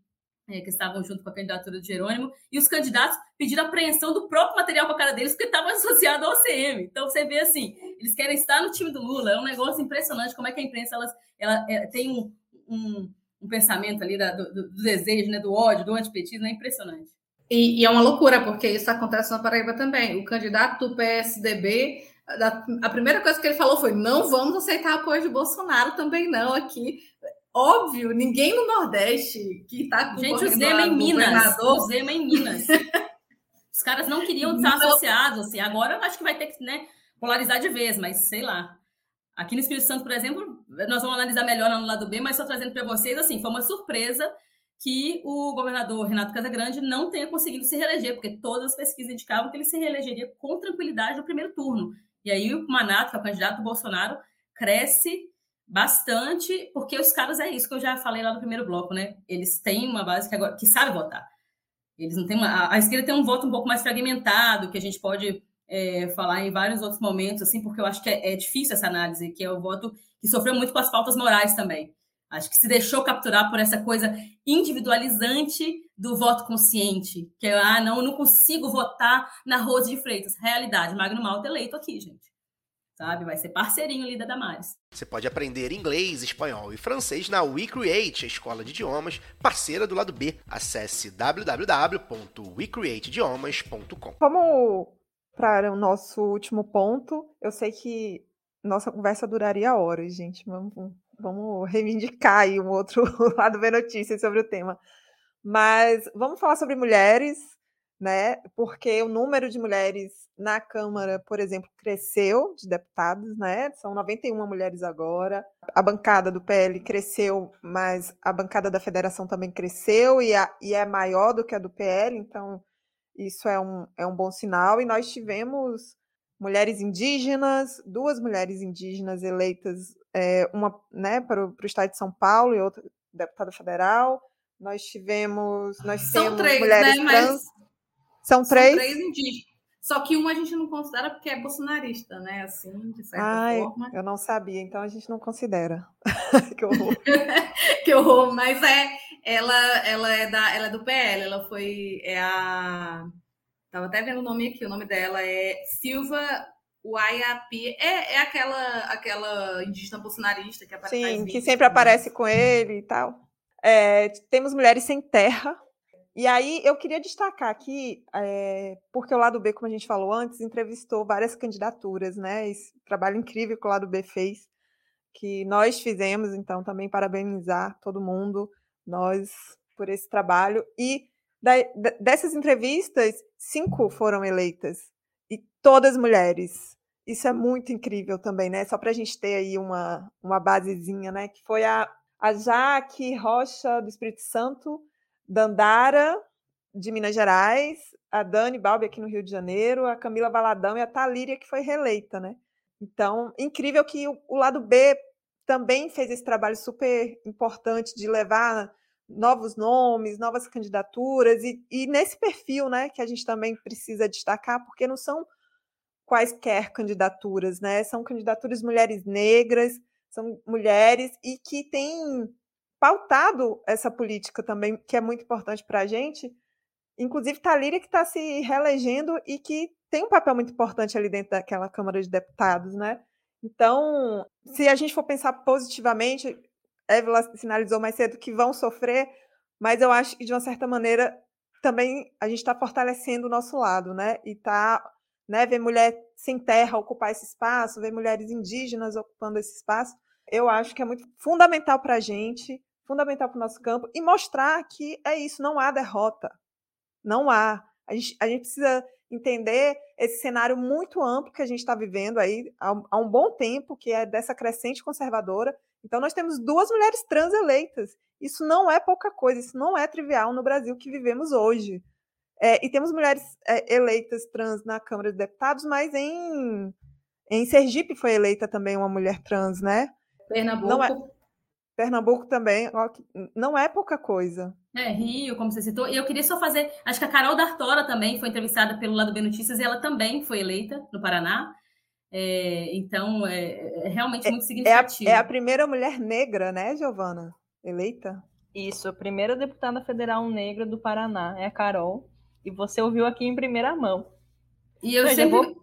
é, que estavam junto com a candidatura do Jerônimo, e os candidatos pediram apreensão do próprio material com a cara deles, porque estava associado ao OCM. Então você vê assim, eles querem estar no time do Lula, é um negócio impressionante como é que a imprensa ela, ela é, tem um, um, um, pensamento ali da, do, do, desejo, né, do ódio, do antipetismo, é impressionante. E, e, é uma loucura, porque isso acontece na Paraíba também. O candidato do PSDB, a primeira coisa que ele falou foi: não vamos aceitar apoio de Bolsonaro também não aqui óbvio, ninguém no Nordeste que está Gente, o Zema em Minas. O Zema em Minas. Os caras não queriam estar não. associados, assim. Agora eu acho que vai ter que né, polarizar de vez, mas sei lá. Aqui no Espírito Santo, por exemplo, nós vamos analisar melhor no lado B, mas só trazendo para vocês, assim, foi uma surpresa que o governador Renato Casagrande não tenha conseguido se reeleger, porque todas as pesquisas indicavam que ele se reelegeria com tranquilidade no primeiro turno. E aí o Manato, que é o candidato do Bolsonaro, cresce bastante, porque os caras é isso que eu já falei lá no primeiro bloco, né? Eles têm uma base que, agora, que sabe votar. Eles não têm uma, a, a esquerda tem um voto um pouco mais fragmentado, que a gente pode é, falar em vários outros momentos, assim, porque eu acho que é, é, difícil essa análise, que é o voto que sofreu muito com as pautas morais também. Acho que se deixou capturar por essa coisa individualizante do voto consciente, que é, ah, não, eu não consigo votar na Rose de Freitas. Realidade, Magno Malta eleito aqui, gente sabe? Vai ser parceirinho ali da Damares. Você pode aprender inglês, espanhol e francês na WeCreate, a escola de idiomas parceira do lado B. Acesse www.wecreateidiomas.com. Vamos para o nosso último ponto. Eu sei que nossa conversa duraria horas, gente. Vamos, vamos reivindicar aí um outro lado B notícias sobre o tema. Mas vamos falar sobre mulheres, né? Porque o número de mulheres na Câmara, por exemplo, cresceu de deputados, né? São 91 mulheres agora. A bancada do PL cresceu, mas a bancada da federação também cresceu e, a, e é maior do que a do PL, então isso é um, é um bom sinal. E nós tivemos mulheres indígenas, duas mulheres indígenas eleitas, é, uma né, para o estado de São Paulo e outra deputada federal. Nós tivemos, nós São temos três, mulheres né? trans. Mas são três? São três indígenas. Só que uma a gente não considera porque é bolsonarista, né? Assim, de certa Ai, forma. Eu não sabia, então a gente não considera. que horror. que horror, mas é, ela, ela é da, ela é do PL, ela foi é a Tava até vendo o nome aqui, o nome dela é Silva Uaiapi. É, é aquela aquela indígena bolsonarista que aparece Sim, que sempre aparece com ele e tal. É, temos mulheres sem terra, e aí eu queria destacar aqui, é, porque o lado B, como a gente falou antes, entrevistou várias candidaturas, né? Esse trabalho incrível que o lado B fez, que nós fizemos, então também parabenizar todo mundo, nós, por esse trabalho. E da, dessas entrevistas, cinco foram eleitas, e todas mulheres. Isso é muito incrível também, né? Só para a gente ter aí uma, uma basezinha, né? Que foi a, a Jaque Rocha do Espírito Santo, Dandara, de Minas Gerais, a Dani Balbi aqui no Rio de Janeiro, a Camila Valadão e a Talíria, que foi reeleita, né? Então, incrível que o, o lado B também fez esse trabalho super importante de levar novos nomes, novas candidaturas, e, e, nesse perfil, né, que a gente também precisa destacar, porque não são quaisquer candidaturas, né? São candidaturas mulheres negras, são mulheres e que têm pautado essa política também, que é muito importante para a gente. Inclusive, Talíria, que está se reelegendo e que tem um papel muito importante ali dentro daquela Câmara de Deputados, né? Então, se a gente for pensar positivamente, Évila sinalizou mais cedo que vão sofrer, mas eu acho que, de uma certa maneira, também a gente está fortalecendo o nosso lado, né? E está né, ver mulher sem terra ocupar esse espaço, ver mulheres indígenas ocupando esse espaço, eu acho que é muito fundamental para a gente, fundamental para o nosso campo, e mostrar que é isso, não há derrota. Não há. A gente, a gente precisa entender esse cenário muito amplo que a gente está vivendo aí há, um bom tempo, que é dessa crescente conservadora. Então, nós temos duas mulheres trans eleitas. Isso não é pouca coisa, isso não é trivial no Brasil que vivemos hoje. É, e temos mulheres é, eleitas trans na Câmara de Deputados, mas em, em Sergipe foi eleita também uma mulher trans, né? Pernambuco. Não é, Pernambuco também, ó, não é pouca coisa. É, Rio, como você citou. E eu queria só fazer. Acho que a Carol D'Artora também foi entrevistada pelo Lado B Notícias e ela também foi eleita no Paraná. É, então, é, é realmente é, muito significativo. É a, é a primeira mulher negra, né, Giovana? Eleita? Isso, a primeira deputada federal negra do Paraná é a Carol. E você ouviu aqui em primeira mão. E eu, eu sempre. Vou...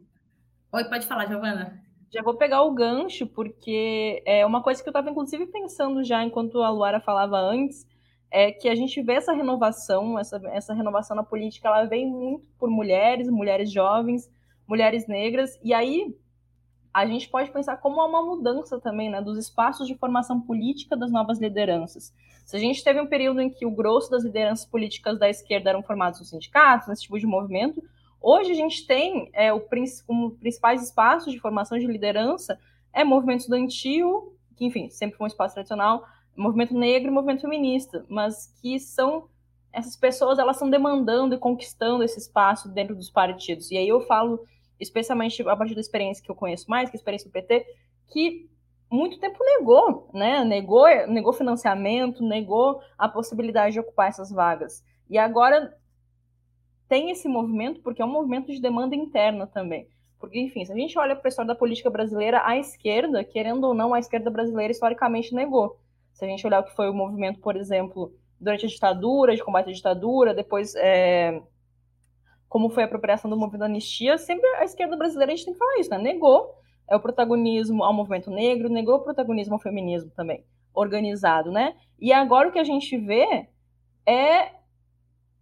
Oi, pode falar, Giovana. Já vou pegar o gancho, porque é uma coisa que eu estava, inclusive, pensando já enquanto a Luara falava antes, é que a gente vê essa renovação, essa, essa renovação na política, ela vem muito por mulheres, mulheres jovens, mulheres negras, e aí a gente pode pensar como há uma mudança também né, dos espaços de formação política das novas lideranças. Se a gente teve um período em que o grosso das lideranças políticas da esquerda eram formados nos sindicatos, nesse tipo de movimento, hoje a gente tem é, o, como principais espaços de formação de liderança é movimento estudantil, que enfim, sempre foi um espaço tradicional, movimento negro e movimento feminista, mas que são essas pessoas elas estão demandando e conquistando esse espaço dentro dos partidos. E aí eu falo especialmente a partir da experiência que eu conheço mais, que é a experiência do PT, que muito tempo negou, né? Negou, negou financiamento, negou a possibilidade de ocupar essas vagas. E agora tem esse movimento porque é um movimento de demanda interna também. Porque, enfim, se a gente olha para a história da política brasileira, a esquerda, querendo ou não, a esquerda brasileira historicamente negou. Se a gente olhar o que foi o movimento, por exemplo, durante a ditadura, de combate à ditadura, depois é, como foi a apropriação do movimento da anistia, sempre a esquerda brasileira, a gente tem que falar isso, né? Negou é o protagonismo ao movimento negro, negou o protagonismo ao feminismo também, organizado, né? E agora o que a gente vê é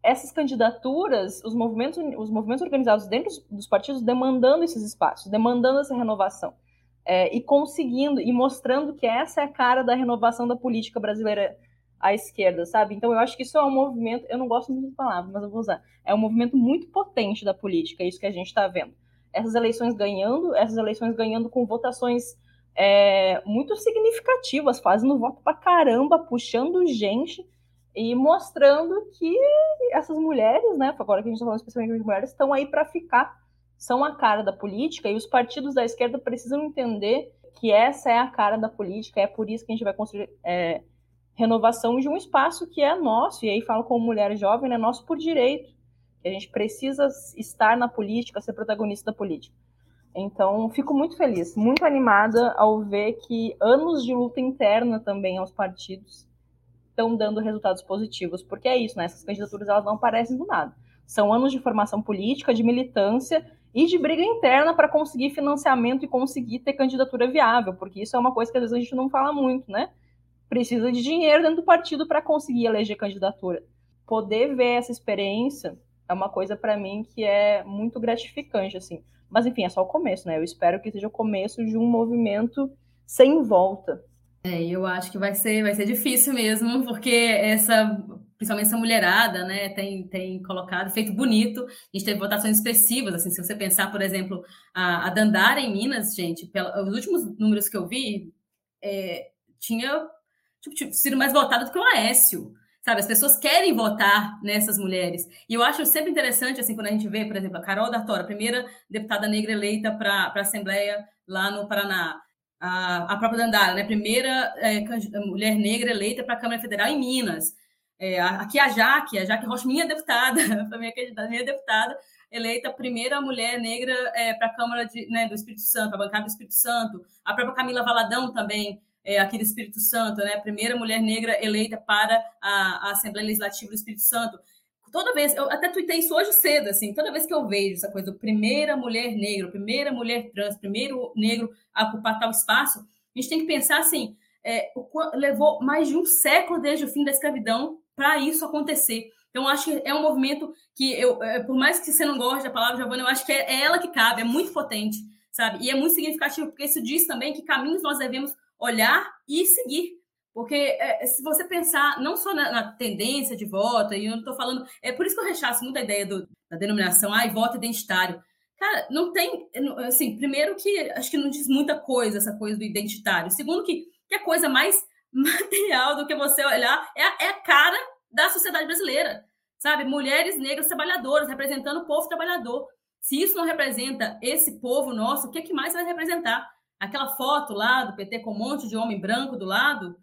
essas candidaturas, os movimentos, os movimentos organizados dentro dos partidos demandando esses espaços, demandando essa renovação. É, e conseguindo, e mostrando que essa é a cara da renovação da política brasileira à esquerda, sabe? Então eu acho que isso é um movimento, eu não gosto muito de palavra, mas eu vou usar. É um movimento muito potente da política, é isso que a gente está vendo essas eleições ganhando, essas eleições ganhando com votações é, muito significativas, fazendo voto pra caramba, puxando gente e mostrando que essas mulheres, né, agora que a gente está falando especialmente de mulheres, estão aí para ficar, são a cara da política e os partidos da esquerda precisam entender que essa é a cara da política, é por isso que a gente vai construir é, renovação de um espaço que é nosso, e aí falo como mulher jovem, é nosso por direito que a gente precisa estar na política, ser protagonista da política. Então, fico muito feliz, muito animada ao ver que anos de luta interna também aos partidos estão dando resultados positivos, porque é isso, né? Essas candidaturas elas não aparecem do nada. São anos de formação política, de militância e de briga interna para conseguir financiamento e conseguir ter candidatura viável, porque isso é uma coisa que às vezes a gente não fala muito, né? Precisa de dinheiro dentro do partido para conseguir eleger candidatura. Poder ver essa experiência é uma coisa para mim que é muito gratificante, assim. Mas enfim, é só o começo, né? Eu espero que seja o começo de um movimento sem volta. É, eu acho que vai ser, vai ser difícil mesmo, porque essa, principalmente essa mulherada, né, tem, tem colocado, feito bonito. A gente teve votações expressivas, assim, se você pensar, por exemplo, a, a Dandara em Minas, gente, pela, os últimos números que eu vi, é, tinha tipo, sido mais votado do que o Aécio. Sabe, as pessoas querem votar nessas mulheres. E eu acho sempre interessante, assim, quando a gente vê, por exemplo, a Carol D'Artora, a primeira deputada negra eleita para a Assembleia lá no Paraná. A, a própria Dandara, né, primeira é, mulher negra eleita para a Câmara Federal em Minas. É, aqui a Jaque, a Jaque Rocha, minha deputada, para minha candidata, minha deputada, eleita a primeira mulher negra é, para a Câmara de, né, do Espírito Santo, a bancada do Espírito Santo. A própria Camila Valadão também, é, aqui do Espírito Santo, né, primeira mulher negra eleita para a, a Assembleia Legislativa do Espírito Santo toda vez, eu até tuitei isso hoje cedo, assim, toda vez que eu vejo essa coisa, primeira mulher negra, primeira mulher trans, primeiro negro a ocupar tal espaço, a gente tem que pensar assim, é, o, levou mais de um século desde o fim da escravidão para isso acontecer. Então, acho que é um movimento que, eu, é, por mais que você não goste da palavra, Giovana, eu acho que é, é ela que cabe, é muito potente, sabe? E é muito significativo, porque isso diz também que caminhos nós devemos olhar e seguir. Porque é, se você pensar não só na, na, tendência de voto, e eu não estou falando. É por isso que eu rechaço muito a ideia do, da denominação, ai, voto identitário. Cara, não tem. Assim, primeiro que acho que não diz muita coisa essa coisa do identitário. Segundo, que, que a coisa mais material do que você olhar é a, é a cara da sociedade brasileira. Sabe? Mulheres negras trabalhadoras, representando o povo trabalhador. Se isso não representa esse povo nosso, o que, é que mais vai representar? Aquela foto lá do PT com um monte de homem branco do lado,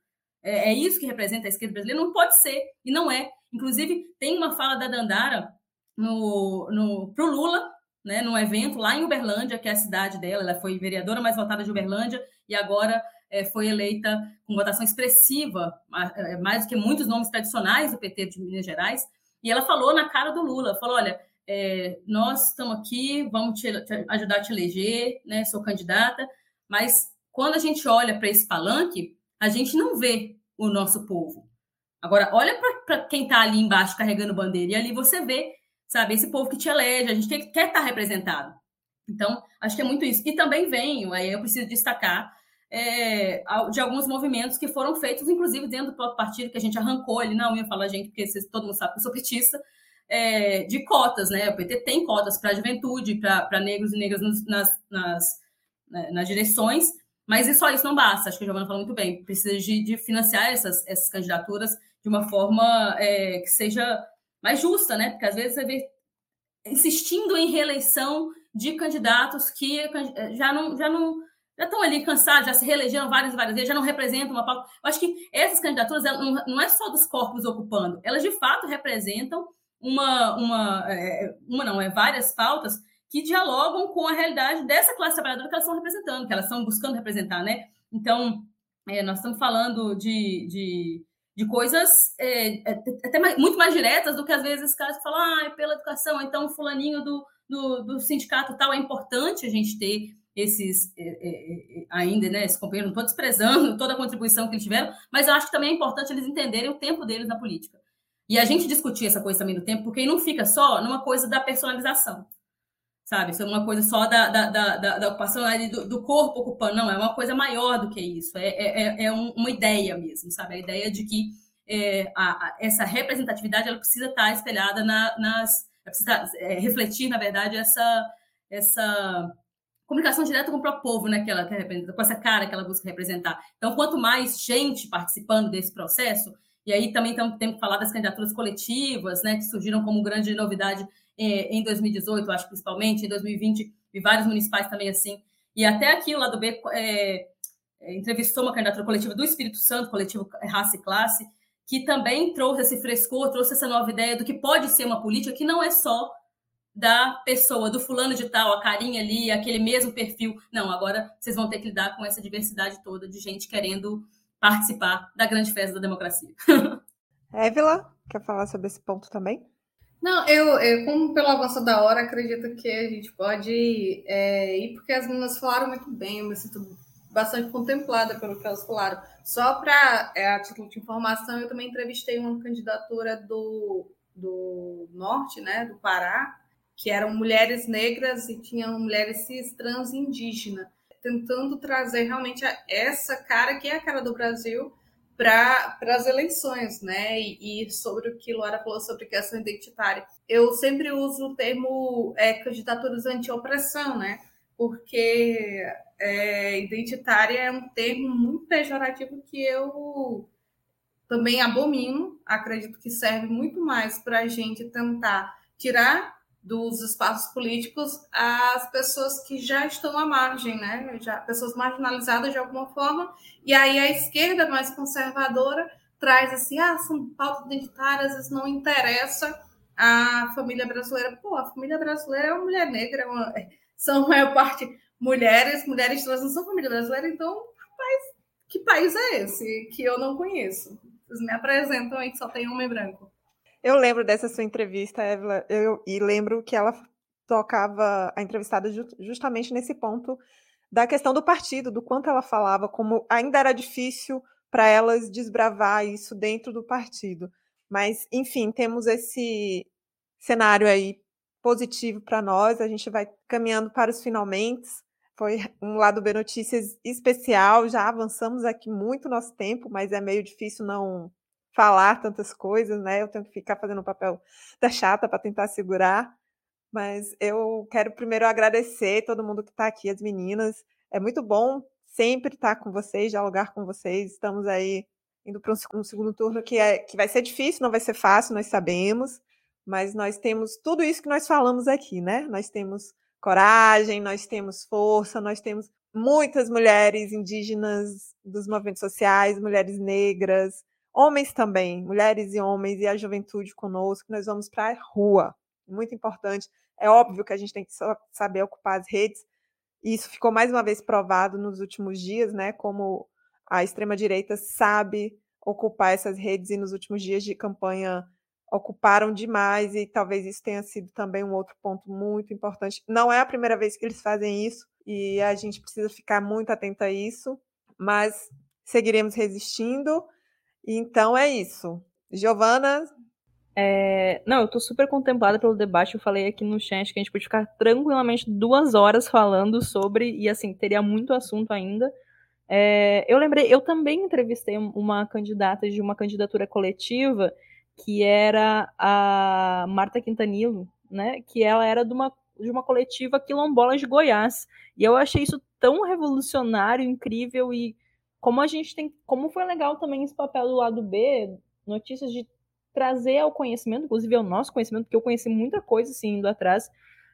é, é isso que representa a esquerda brasileira? Não pode ser, e não é. Inclusive, tem uma fala da Dandara no, no, para o Lula, né, num evento lá em Uberlândia, que é a cidade dela. Ela foi vereadora mais votada de Uberlândia e agora é, foi eleita com votação expressiva, é, mais do que muitos nomes tradicionais do PT de Minas Gerais. E ela falou na cara do Lula, falou, olha, é, nós estamos aqui, vamos te, te ajudar a te eleger, né, sou candidata, mas quando a gente olha para esse palanque, a gente não vê o nosso povo. Agora, olha para quem está ali embaixo carregando bandeira, e ali você vê, sabe, esse povo que te elege, a gente quer, estar tá representado. Então, acho que é muito isso. E também venho, aí eu preciso destacar, é, de alguns movimentos que foram feitos, inclusive dentro do próprio partido, que a gente arrancou ali na unha, fala gente, porque vocês, todo mundo sabe que eu sou petista, é, de cotas, né? O PT tem cotas para a juventude, para negros e negras nas, nas, né, nas direções, mas só isso não basta, acho que a Giovana falou muito bem. Precisa de, de financiar essas, essas candidaturas de uma forma é, que seja mais justa, né? Porque às vezes você vê insistindo em reeleição de candidatos que já não, já não já estão ali cansados, já se reelegeram várias e várias vezes, já não representam uma pauta. Eu acho que essas candidaturas não, não é só dos corpos ocupando, elas de fato representam uma, uma, é, uma não, é várias pautas que dialogam com a realidade dessa classe trabalhadora que elas estão representando, que elas estão buscando representar, né? Então, é, nós estamos falando de, de, de coisas é, é até mais, muito mais diretas do que às vezes os caras falam, ah, é pela educação, então fulaninho do, do, do sindicato tal, é importante a gente ter esses é, é, é ainda, né, esses companheiros, não estou desprezando toda a contribuição que eles tiveram, mas eu acho que também é importante eles entenderem o tempo deles na política. E a gente discutir essa coisa também do tempo, porque não fica só numa coisa da personalização sabe? Isso é uma coisa só da, da, da, da ocupação do, do, corpo ocupando, não, é uma coisa maior do que isso, é, é, é, é uma ideia mesmo, sabe? A ideia de que é, a, a, essa representatividade ela precisa estar espelhada na, nas. precisa é, refletir, na verdade, essa, essa comunicação direta com o próprio povo, né, que ela quer representar, com essa cara que ela busca representar. Então, quanto mais gente participando desse processo, e aí também temos que falar das candidaturas coletivas, né, que surgiram como grande novidade em 2018, acho principalmente, em 2020, e vários municipais também assim. E até aqui o lado B é, é, entrevistou uma candidatura coletiva do Espírito Santo, coletivo Raça e Classe, que também trouxe esse frescor, trouxe essa nova ideia do que pode ser uma política que não é só da pessoa, do fulano de tal, a carinha ali, aquele mesmo perfil. Não, agora vocês vão ter que lidar com essa diversidade toda de gente querendo participar da grande festa da democracia. Évila, quer falar sobre esse ponto também? Não, eu, eu, como pelo avanço da hora, acredito que a gente pode é, ir, porque as meninas falaram muito bem, eu me sinto bastante contemplada pelo que elas falaram. Só para, é, a título de informação, eu também entrevistei uma candidatura do, do Norte, né, do Pará, que eram mulheres negras e tinham mulheres cis, trans e tentando trazer realmente essa cara, que é a cara do Brasil, para as eleições, né? E, e, sobre o que Laura falou sobre questão identitária. Eu sempre uso o termo é, candidaturas anti-opressão, né? Porque é, identitária é um termo muito pejorativo que eu também abomino. Acredito que serve muito mais para a gente tentar tirar dos espaços políticos as pessoas que já estão à margem, né? Já, pessoas marginalizadas de alguma forma, e aí a esquerda mais conservadora traz assim, ah, são pautas identitárias, isso não interessa a família brasileira, pô, a família brasileira é uma mulher negra, é uma, são a maior parte mulheres, mulheres trans não são família brasileira, então, rapaz, que país é esse que eu não conheço? Vocês me apresentam aí que só tem homem branco. Eu lembro dessa sua entrevista, Evelyn, eu, e lembro que ela tocava a entrevistada justamente nesse ponto da questão do partido, do quanto ela falava, como ainda era difícil para elas desbravar isso dentro do partido. Mas, enfim, temos esse cenário aí positivo para nós, a gente vai caminhando para os finalmente. Foi um lado B Notícias especial, já avançamos aqui muito nosso tempo, mas é meio difícil não falar tantas coisas, né? Eu tenho que ficar fazendo o papel da chata para tentar segurar. Mas eu quero primeiro agradecer todo mundo que está aqui, as meninas. É muito bom sempre estar com vocês, dialogar com vocês. Estamos aí indo para um segundo turno que, é, que vai ser difícil, não vai ser fácil, nós sabemos, mas nós temos tudo isso que nós falamos aqui, né? Nós temos coragem, nós temos força, nós temos muitas mulheres indígenas dos movimentos sociais, mulheres negras, homens também, mulheres e homens e a juventude conosco, nós vamos para a rua. Muito importante. É óbvio que a gente tem que saber ocupar as redes, e isso ficou mais uma vez provado nos últimos dias, né? Como a extrema-direita sabe ocupar essas redes e nos últimos dias de campanha ocuparam demais e talvez isso tenha sido também um outro ponto muito importante. Não é a primeira vez que eles fazem isso e a gente precisa ficar muito atento a isso, mas seguiremos resistindo. Então é isso. Giovana, é, não, eu tô super contemplada pelo debate. Eu falei aqui no chat que a gente pode ficar tranquilamente duas horas falando sobre, e assim, teria muito assunto ainda. É, eu lembrei, eu também entrevistei uma candidata de uma candidatura coletiva que era a Marta Quintanilo, né? Que ela era de uma, de uma coletiva quilombola de Goiás. E eu achei isso tão revolucionário, incrível e como a gente tem, como foi legal também esse papel do lado B, notícias de trazer ao conhecimento, inclusive ao nosso conhecimento, porque eu conheci muita coisa assim indo atrás,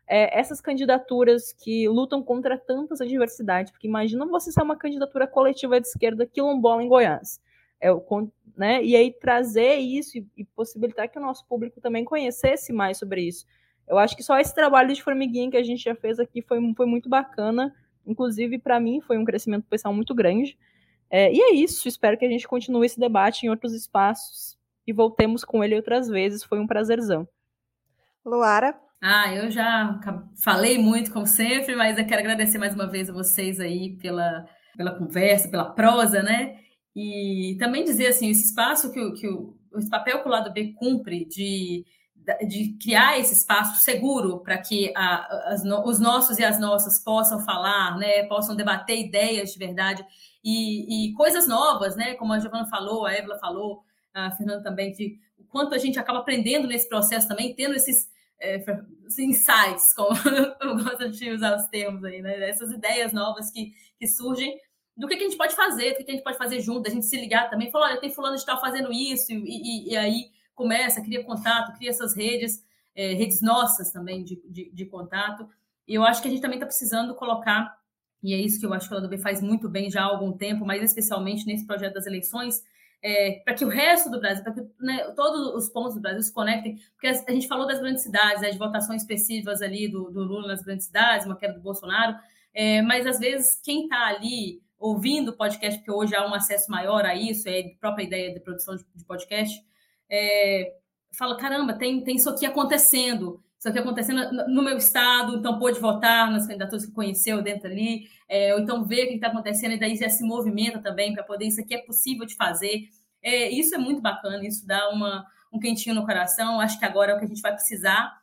é, essas candidaturas que lutam contra tantas adversidades, porque imagina você ser uma candidatura coletiva de esquerda quilombola em Goiás, é, né, e aí trazer isso e, e possibilitar que o nosso público também conhecesse mais sobre isso. Eu acho que só esse trabalho de formiguinha que a gente já fez aqui foi, foi muito bacana, inclusive para mim foi um crescimento pessoal muito grande. É, e é isso, espero que a gente continue esse debate em outros espaços e voltemos com ele outras vezes, foi um prazerzão. Luara? Ah, eu já falei muito, como sempre, mas eu quero agradecer mais uma vez a vocês aí pela, pela conversa, pela prosa, né? E também dizer assim, esse espaço que, o, que o, esse papel que o lado B cumpre de, de criar esse espaço seguro para que a, as, os nossos e as nossas possam falar, né? Possam debater ideias de verdade e, e coisas novas, né? Como a Giovana falou, a Évila falou, a Fernanda também, de o quanto a gente acaba aprendendo nesse processo também, tendo esses é, insights, como eu gosto de usar os termos aí, né? Essas ideias novas que, que surgem do que, que a gente pode fazer, do que, que a gente pode fazer junto, a gente se ligar também, falar, olha, tem fulano de tal fazendo isso, e, e, e aí começa, cria contato, cria essas redes, é, redes nossas também de, de, de, contato. E eu acho que a gente também está precisando colocar, e é isso que eu acho que a LDB faz muito bem já há algum tempo, mas especialmente nesse projeto das eleições, é, para que o resto do Brasil, para que né, todos os pontos do Brasil se conectem, porque a, gente falou das grandes cidades, né, de votações específicas ali do, do, Lula nas grandes cidades, uma queda do Bolsonaro, é, mas às vezes quem está ali ouvindo o podcast, porque hoje há um acesso maior a isso, é a própria ideia de produção de, de podcast, é, fala, caramba, tem, tem isso aqui acontecendo, isso aqui acontecendo no meu estado, então pôde votar nas candidaturas que conheceu dentro ali, é, ou então ver o que está acontecendo, e daí já se movimenta também para poder, isso aqui é possível de fazer. É, isso é muito bacana, isso dá uma, um quentinho no coração. Acho que agora é o que a gente vai precisar,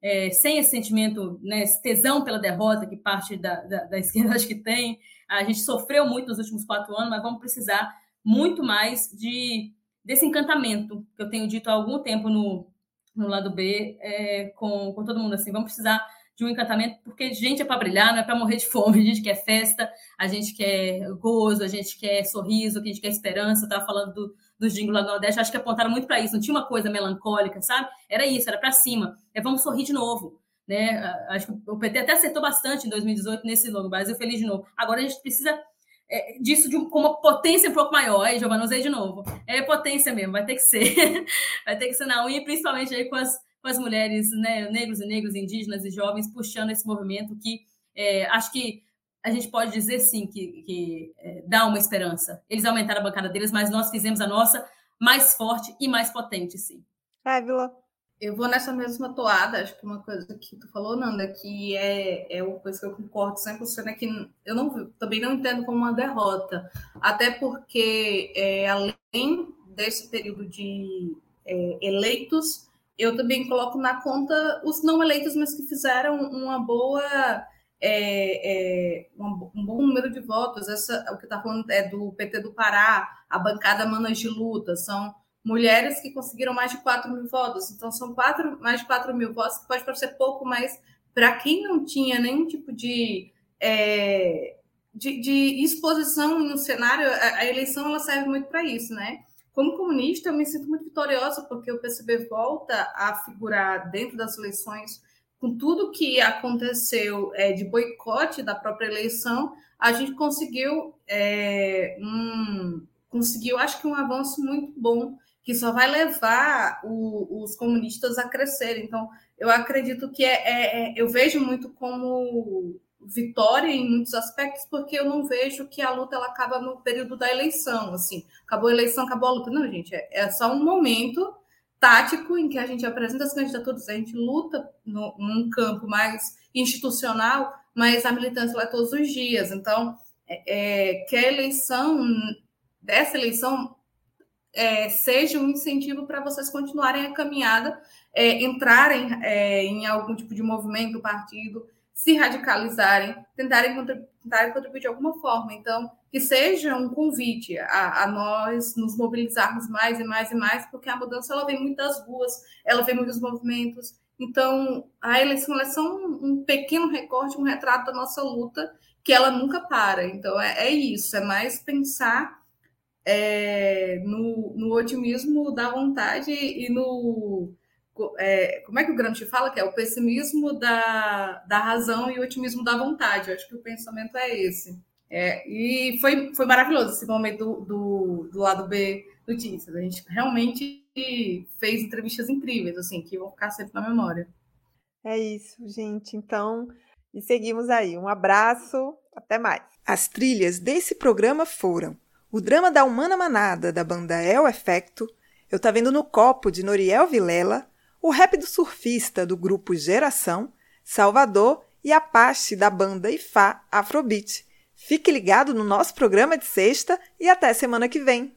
é, sem esse sentimento, né, esse tesão pela derrota que parte da, da, da esquerda acho que tem. A gente sofreu muito nos últimos quatro anos, mas vamos precisar muito mais de desse encantamento que eu tenho dito há algum tempo no, no lado B é, com, com todo mundo assim. Vamos precisar de um encantamento, porque gente é para brilhar, não é para morrer de fome. A gente quer festa, a gente quer gozo, a gente quer sorriso, a gente quer esperança. Eu estava falando do, dos jingles lá do Nordeste, acho que apontaram muito para isso. Não tinha uma coisa melancólica, sabe? Era isso, era para cima. É vamos sorrir de novo. Né? Acho que o PT até acertou bastante em 2018 nesse logo, Brasil Feliz de novo. Agora a gente precisa é, disso de com uma potência um pouco maior. Aí, Giovana, usei de novo. É potência mesmo, vai ter que ser. vai ter que ser na unha, principalmente aí com as com as mulheres, né, negros e negros, indígenas e jovens, puxando esse movimento que é, acho que a gente pode dizer sim que, que é, dá uma esperança. Eles aumentaram a bancada deles, mas nós fizemos a nossa mais forte e mais potente, sim. Évila. Eu vou nessa mesma toada, acho que uma coisa que tu falou, Nanda, que é, é uma coisa que eu concordo 100%, é que eu não, também não entendo como uma derrota, até porque, é, além desse período de é, eleitos, eu também coloco na conta os não eleitos, mas que fizeram uma boa é, é, um, um, bom número de votos. Essa, o que está falando é do PT do Pará, a bancada Manas de Luta, são mulheres que conseguiram mais de 4 mil votos. Então, são quatro, mais de 4 mil votos, que pode parecer pouco, mas para quem não tinha nenhum tipo de, é, de, de, exposição no cenário, a, a eleição ela serve muito para isso, né? Como comunista, eu me sinto muito vitoriosa, porque o PCB volta a figurar dentro das eleições com tudo que aconteceu é, de boicote da própria eleição, a gente conseguiu é, um, conseguiu, acho que um avanço muito bom que só vai levar o, os comunistas a crescer. Então, eu acredito que é, é, é, eu vejo muito como vitória em muitos aspectos, porque eu não vejo que a luta ela acaba no período da eleição, assim, acabou a eleição, acabou a luta. Não, gente, é, é só um momento tático em que a gente apresenta as candidaturas, a gente luta no, num campo mais institucional, mas a militância é todos os dias. Então, é, é, que a eleição, dessa eleição, é, seja um incentivo para vocês continuarem a caminhada, é, entrarem é, em algum tipo de movimento, partido, se radicalizarem, tentarem, tentarem contribuir de alguma forma. Então, que seja um convite a, a, nós nos mobilizarmos mais e mais e mais, porque a mudança ela vem muito das ruas, ela vem muito dos movimentos. Então, a eleição é só um, um, pequeno recorte, um retrato da nossa luta, que ela nunca para. Então, é, é isso, é mais pensar é, no, no otimismo da vontade e no é, como é que o Gramsci fala que é o pessimismo da, da razão e o otimismo da vontade. Eu acho que o pensamento é esse. É, e foi, foi maravilhoso esse momento do, do, do, lado B notícias. A gente realmente fez entrevistas incríveis, assim, que vão ficar sempre na memória. É isso, gente. Então, e seguimos aí. Um abraço, até mais. As trilhas desse programa foram o drama da Humana Manada, da banda El Efecto, Eu Tá Vendo no Copo, de Noriel Vilela, o rap do surfista do grupo Geração, Salvador e Apache da banda Ifá Afrobeat. Fique ligado no nosso programa de sexta e até semana que vem.